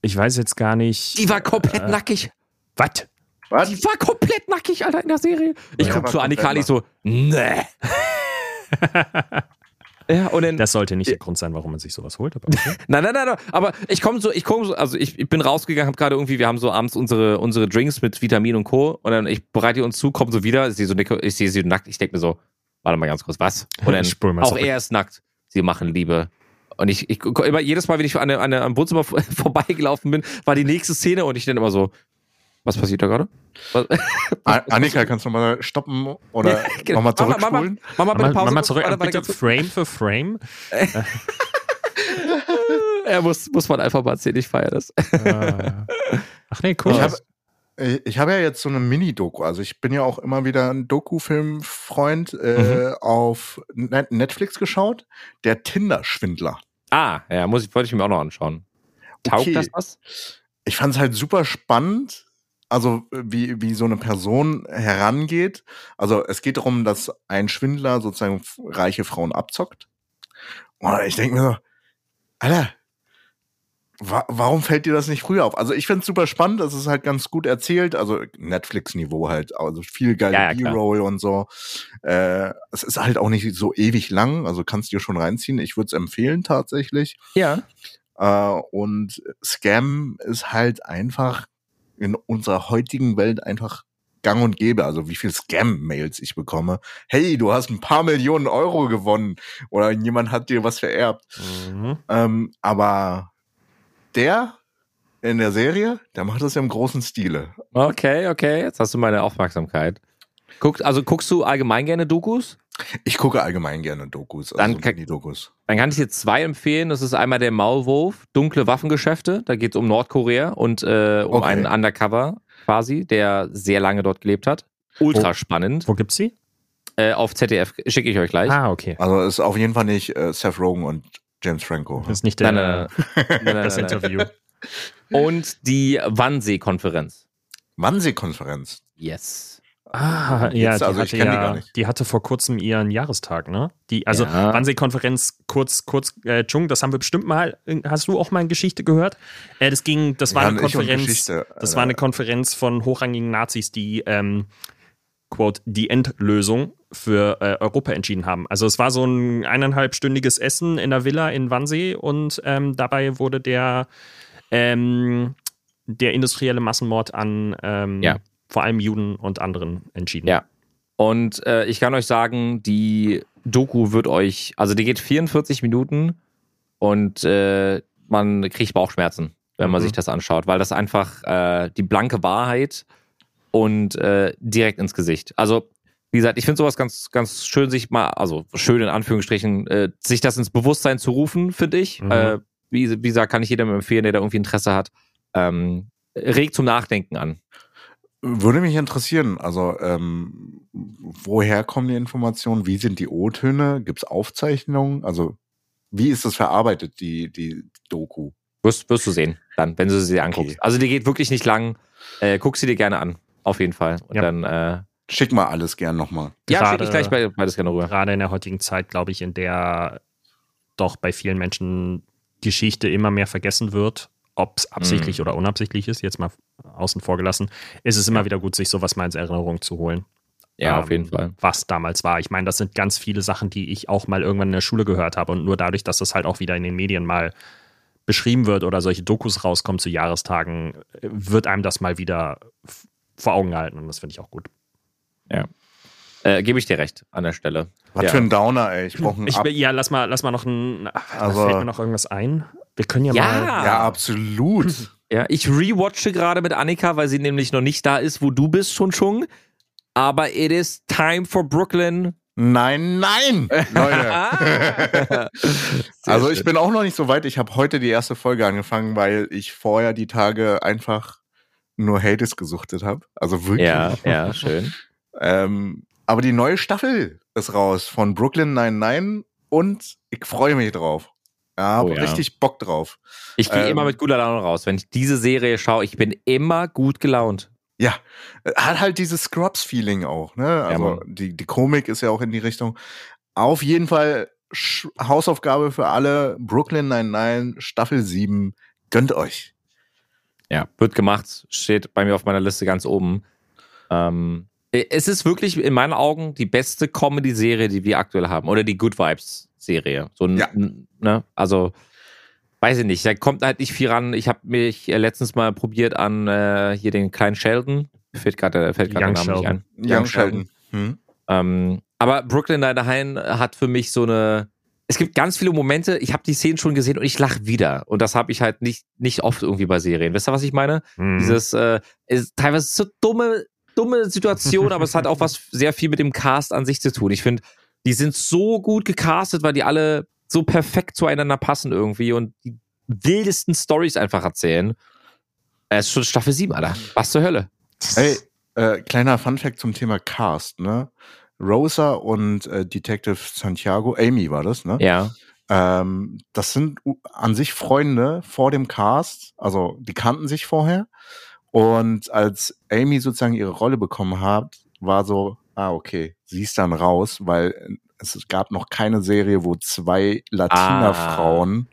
ich weiß jetzt gar nicht. Die war komplett Äh, nackig. Was? Was? Die war komplett nackig, Alter, in der Serie. Ich Ja, guck zu Annika an, komplett ich so, nee. [LAUGHS] ja, dann, Das sollte nicht der Grund sein, warum man sich sowas holt. Aber okay. [LAUGHS] nein, nein, nein, nein, aber ich komme so, ich komme so, also ich, ich bin rausgegangen, hab gerade irgendwie, wir haben so abends unsere, unsere Drinks mit Vitamin und Co. Und dann, ich bereite uns zu, komme so wieder, ich sehe so, ich sehe sie nackt, ich denke mir so, warte mal ganz kurz, was? Und dann, auch er ist nackt. Sie machen Liebe. Und ich, ich immer jedes Mal, wenn ich an, an, am Wohnzimmer vor- [LAUGHS] vorbeigelaufen bin, war die nächste Szene und ich dann immer so, Was passiert da gerade? [LAUGHS] Annika, kannst du mal stoppen oder Ja, [LAUGHS] genau. nochmal Mama, Mama, zurückspulen? Mama, bitte Mach mal, Pause. mach mal kurz. zurück, Warte, warte, bitte. Frame für Frame. [LAUGHS] Er muss, muss man einfach mal erzählen, ich feiere das. Ah. Ach nee, cool. Ich habe ich hab ja jetzt so eine Mini-Doku. Also ich bin ja auch immer wieder ein Doku-Film-Freund äh, auf Net- Netflix geschaut. Der Tinder-Schwindler. Ah, ja, muss ich, wollte ich mir auch noch anschauen. Taugt Okay. das was? Ich fand es halt super spannend. Also wie, wie so eine Person herangeht. Also es geht darum, dass ein Schwindler sozusagen reiche Frauen abzockt. Und ich denke mir so, Alter, wa warum fällt dir das nicht früher auf? Also ich finde es super spannend, es ist halt ganz gut erzählt, also Netflix-Niveau halt, also viel geile Ja, ja. B-Roll und so. Äh, es ist halt auch nicht so ewig lang, also kannst dir schon reinziehen. Ich würde es empfehlen tatsächlich. Ja. Äh, und Scam ist halt einfach in unserer heutigen Welt einfach gang und gäbe. Also wie viel Scam-Mails ich bekomme. Hey, du hast ein paar Millionen Euro gewonnen oder jemand hat dir was vererbt. Mhm. Ähm, aber der in der Serie, der macht das ja im großen Stile. Okay, okay, jetzt hast du meine Aufmerksamkeit. Guckt, also guckst du allgemein gerne Dokus? Ich gucke allgemein gerne Dokus, also Dann kann- Mini-Dokus. Dann kann ich dir zwei empfehlen. Das ist einmal der Maulwurf, dunkle Waffengeschäfte. Da geht es um Nordkorea und äh, um Okay. einen Undercover quasi, der sehr lange dort gelebt hat. Ultra Wo- spannend. Wo gibt's sie? Äh, auf ZDF schicke ich euch gleich. Ah, okay. Also ist auf jeden Fall nicht äh, Seth Rogen und James Franco. Das ist nicht der, Nein, nein, [LAUGHS] nein, das. Interview. Und die Wannsee-Konferenz. Wannsee-Konferenz. Yes. Ah, ja, Gibt's die, also, ich hatte die ja gar nicht. die hatte vor kurzem ihren Jahrestag, ne? Die, also Ja. Wannsee-Konferenz, kurz, kurz, äh, Chung, das haben wir bestimmt mal, äh, hast du auch mal eine Geschichte gehört? Äh, das ging, das war Ja, eine Konferenz, das war eine Alter. Konferenz von hochrangigen Nazis, die, ähm, quote, die Endlösung für äh, Europa entschieden haben. Also es war so ein eineinhalbstündiges Essen in der Villa in Wannsee und ähm, dabei wurde der, ähm, der industrielle Massenmord an ähm, Ja. Vor allem Juden und anderen entschieden. Ja. Und äh, ich kann euch sagen, die Doku wird euch, also die geht 44 Minuten und äh, man kriegt Bauchschmerzen, wenn man Mhm. sich das anschaut, weil das einfach äh, die blanke Wahrheit und äh, direkt ins Gesicht. Also, wie gesagt, ich finde sowas ganz, ganz schön, sich mal, also schön in Anführungsstrichen, äh, sich das ins Bewusstsein zu rufen, finde ich. Mhm. Äh, wie, wie gesagt, kann ich jedem empfehlen, der da irgendwie Interesse hat. Ähm, regt zum Nachdenken an. Würde mich interessieren, also ähm, woher kommen die Informationen? Wie sind die O-Töne? Gibt es Aufzeichnungen? Also wie ist das verarbeitet, die, die Doku? Wirst, wirst du sehen, dann, wenn du sie anguckst. Okay. Also die geht wirklich nicht lang. Äh, guck sie dir gerne an. Auf jeden Fall. Und Ja. dann, äh, Schick mal alles gern nochmal. ja, Gerade- schicke ich gleich bei, beides gerne rüber. Gerade in der heutigen Zeit, glaube ich, in der doch bei vielen Menschen Geschichte immer mehr vergessen wird, ob es absichtlich Mhm. oder unabsichtlich ist, jetzt mal außen vor gelassen, ist es immer wieder gut, sich sowas mal ins Erinnerung zu holen. Ja, ähm, auf jeden Fall. Was damals war. Ich meine, das sind ganz viele Sachen, die ich auch mal irgendwann in der Schule gehört habe und nur dadurch, dass das halt auch wieder in den Medien mal beschrieben wird oder solche Dokus rauskommen zu Jahrestagen, wird einem das mal wieder vor Augen gehalten und das finde ich auch gut. Äh, Gebe ich dir recht an der Stelle. Was Ja. für ein Downer, ey. Ich brauche einen Ich, Ab ja, lass mal, lass mal noch ein. Also- fällt mir noch irgendwas ein? Wir können ja, Ja. mal. Ja, absolut. [LAUGHS] Ja, ich rewatche gerade mit Annika, weil sie nämlich noch nicht da ist, wo du bist, schon schon. Aber it is time for Brooklyn. nein, nein, [LAUGHS] Leute. [LAUGHS] Also ich bin auch noch nicht so weit. Ich habe heute die erste Folge angefangen, weil ich vorher die Tage einfach nur Hades gesuchtet habe. Also wirklich. Ja, ja, schön. Ähm, aber die neue Staffel ist raus von Brooklyn 99 und ich freue mich drauf. Ja, Oh ja. richtig Bock drauf. Ich gehe Ähm. immer mit guter Laune raus. Wenn ich diese Serie schaue, ich bin immer gut gelaunt. Ja, äh, hat halt dieses Scrubs-Feeling auch, ne? Also Mann. die, die Komik ist ja auch in die Richtung. Auf jeden Fall Sch Hausaufgabe für alle. Brooklyn 99, Staffel 7. Gönnt euch. Ja, wird gemacht, steht bei mir auf meiner Liste ganz oben. Ähm, es ist wirklich in meinen Augen die beste Comedy-Serie, die wir aktuell haben. Oder die Good Vibes-Serie. So, ein- Ja. ne? Also, weiß ich nicht, da kommt halt nicht viel ran. Ich habe mich äh, letztens mal probiert an äh, hier den kleinen Sheldon. Fällt gerade fällt grad der Young Name nicht Sheldon. ein. Young Sheldon. Hm? Ähm, aber Brooklyn Nine-Nine hat für mich so eine es gibt ganz viele Momente, ich habe die Szenen schon gesehen und ich lache wieder. Und das habe ich halt nicht, nicht oft irgendwie bei Serien. Wisst ihr, was ich meine? Mhm. Dieses, äh, ist teilweise so dumme, dumme Situation, aber es hat auch was sehr viel mit dem Cast an sich zu tun. Ich finde, die sind so gut gecastet, weil die alle so perfekt zueinander passen irgendwie und die wildesten Stories einfach erzählen. Es ist schon Staffel 7, Alter. Was zur Hölle? Ey, äh, kleiner Funfact zum Thema Cast, ne? Rosa und äh, Detective Santiago, Amy war das, ne? Ja. Ähm, das sind an sich Freunde vor dem Cast, also die kannten sich vorher. Und als Amy sozusagen ihre Rolle bekommen hat, war so, ah, okay, sie ist dann raus, weil es gab noch keine Serie, wo zwei Latina-Frauen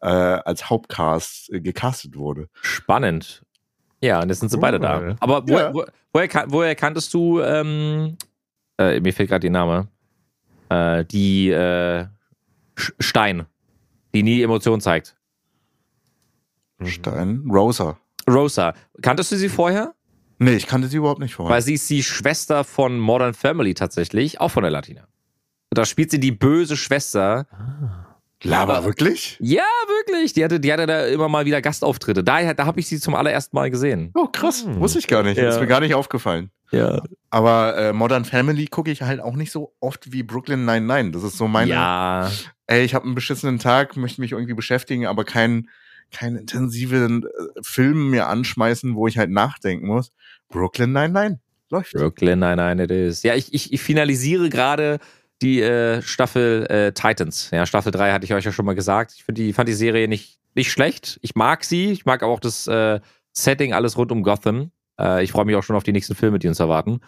äh, als Hauptcast äh, gecastet wurde. Spannend. Ja, und jetzt sind sie beide da. Aber wo, Ja. wo, woher, woher kanntest du, ähm, äh, mir fehlt gerade die Name, äh, die äh, Stein, die nie Emotionen zeigt. Stein, Rosa. Rosa, kanntest du sie vorher? Nee, ich kannte sie überhaupt nicht vorher. Weil sie ist die Schwester von Modern Family tatsächlich, auch von der Latina. Da spielt sie die böse Schwester. Laber, wirklich? Ja, wirklich. Die hatte, die hatte da immer mal wieder Gastauftritte. Da, da habe ich sie zum allerersten Mal gesehen. Oh, krass. Hm. Wusste ich gar nicht. Ja. Ist mir gar nicht aufgefallen. Ja. Aber äh, Modern Family gucke ich halt auch nicht so oft wie Brooklyn 99. Das ist so meine, ja. ey, ich habe einen beschissenen Tag, möchte mich irgendwie beschäftigen, aber keinen keinen intensiven äh, Film mir anschmeißen, wo ich halt nachdenken muss. Brooklyn 99 läuft. Brooklyn, nein, nein, it is. Ja, ich, ich, ich finalisiere gerade die äh, Staffel äh, Titans. Ja, Staffel 3 hatte ich euch ja schon mal gesagt. Ich die, fand die Serie nicht, nicht schlecht. Ich mag sie. Ich mag auch das äh, Setting, alles rund um Gotham. Äh, ich freue mich auch schon auf die nächsten Filme, die uns erwarten.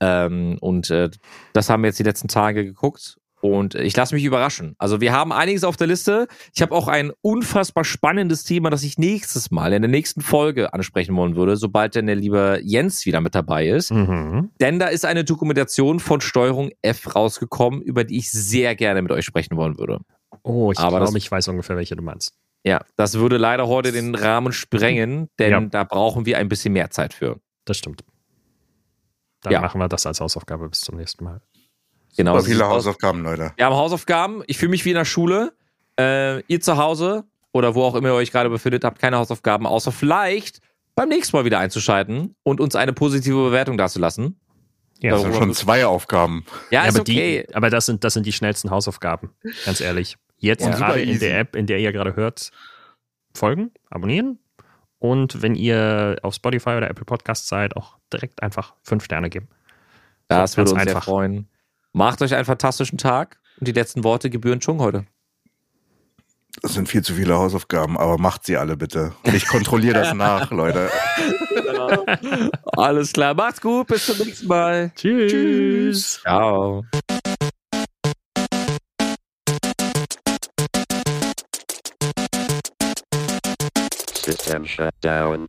Ähm, und äh, das haben wir jetzt die letzten Tage geguckt. Und ich lasse mich überraschen. Also wir haben einiges auf der Liste. Ich habe auch ein unfassbar spannendes Thema, das ich nächstes Mal in der nächsten Folge ansprechen wollen würde, sobald denn der liebe Jens wieder mit dabei ist. Mhm. Denn da ist eine Dokumentation von Steuerung F rausgekommen, über die ich sehr gerne mit euch sprechen wollen würde. Oh, ich glaube, ich weiß ungefähr, welche du meinst. Ja, das würde leider heute den Rahmen sprengen, denn Ja. da brauchen wir ein bisschen mehr Zeit für. Das stimmt. Dann Ja. machen wir das als Hausaufgabe bis zum nächsten Mal. Genau. So viele. Hausaufgaben, Leute. Wir haben Hausaufgaben. Ich fühle mich wie in der Schule. Äh, ihr zu Hause oder wo auch immer ihr euch gerade befindet, habt keine Hausaufgaben, außer vielleicht beim nächsten Mal wieder einzuschalten und uns eine positive Bewertung dazulassen. Ja, Das sind schon zwei Aufgaben. Ja, Ja, ist aber, okay. die, aber das, sind, das sind die schnellsten Hausaufgaben, ganz ehrlich. Jetzt Ja. gerade Super in der App, in der ihr gerade hört, folgen, abonnieren. Und wenn ihr auf Spotify oder Apple Podcasts seid, auch direkt einfach fünf Sterne geben. Das So, würde uns sehr einfach. freuen. Macht euch einen fantastischen Tag und die letzten Worte gebühren Chung heute. Das sind viel zu viele Hausaufgaben, aber macht sie alle bitte. Ich kontrolliere das nach, [LAUGHS] Leute. Alles klar, macht's gut, bis zum nächsten Mal. Tschüss. Ciao. System shut down.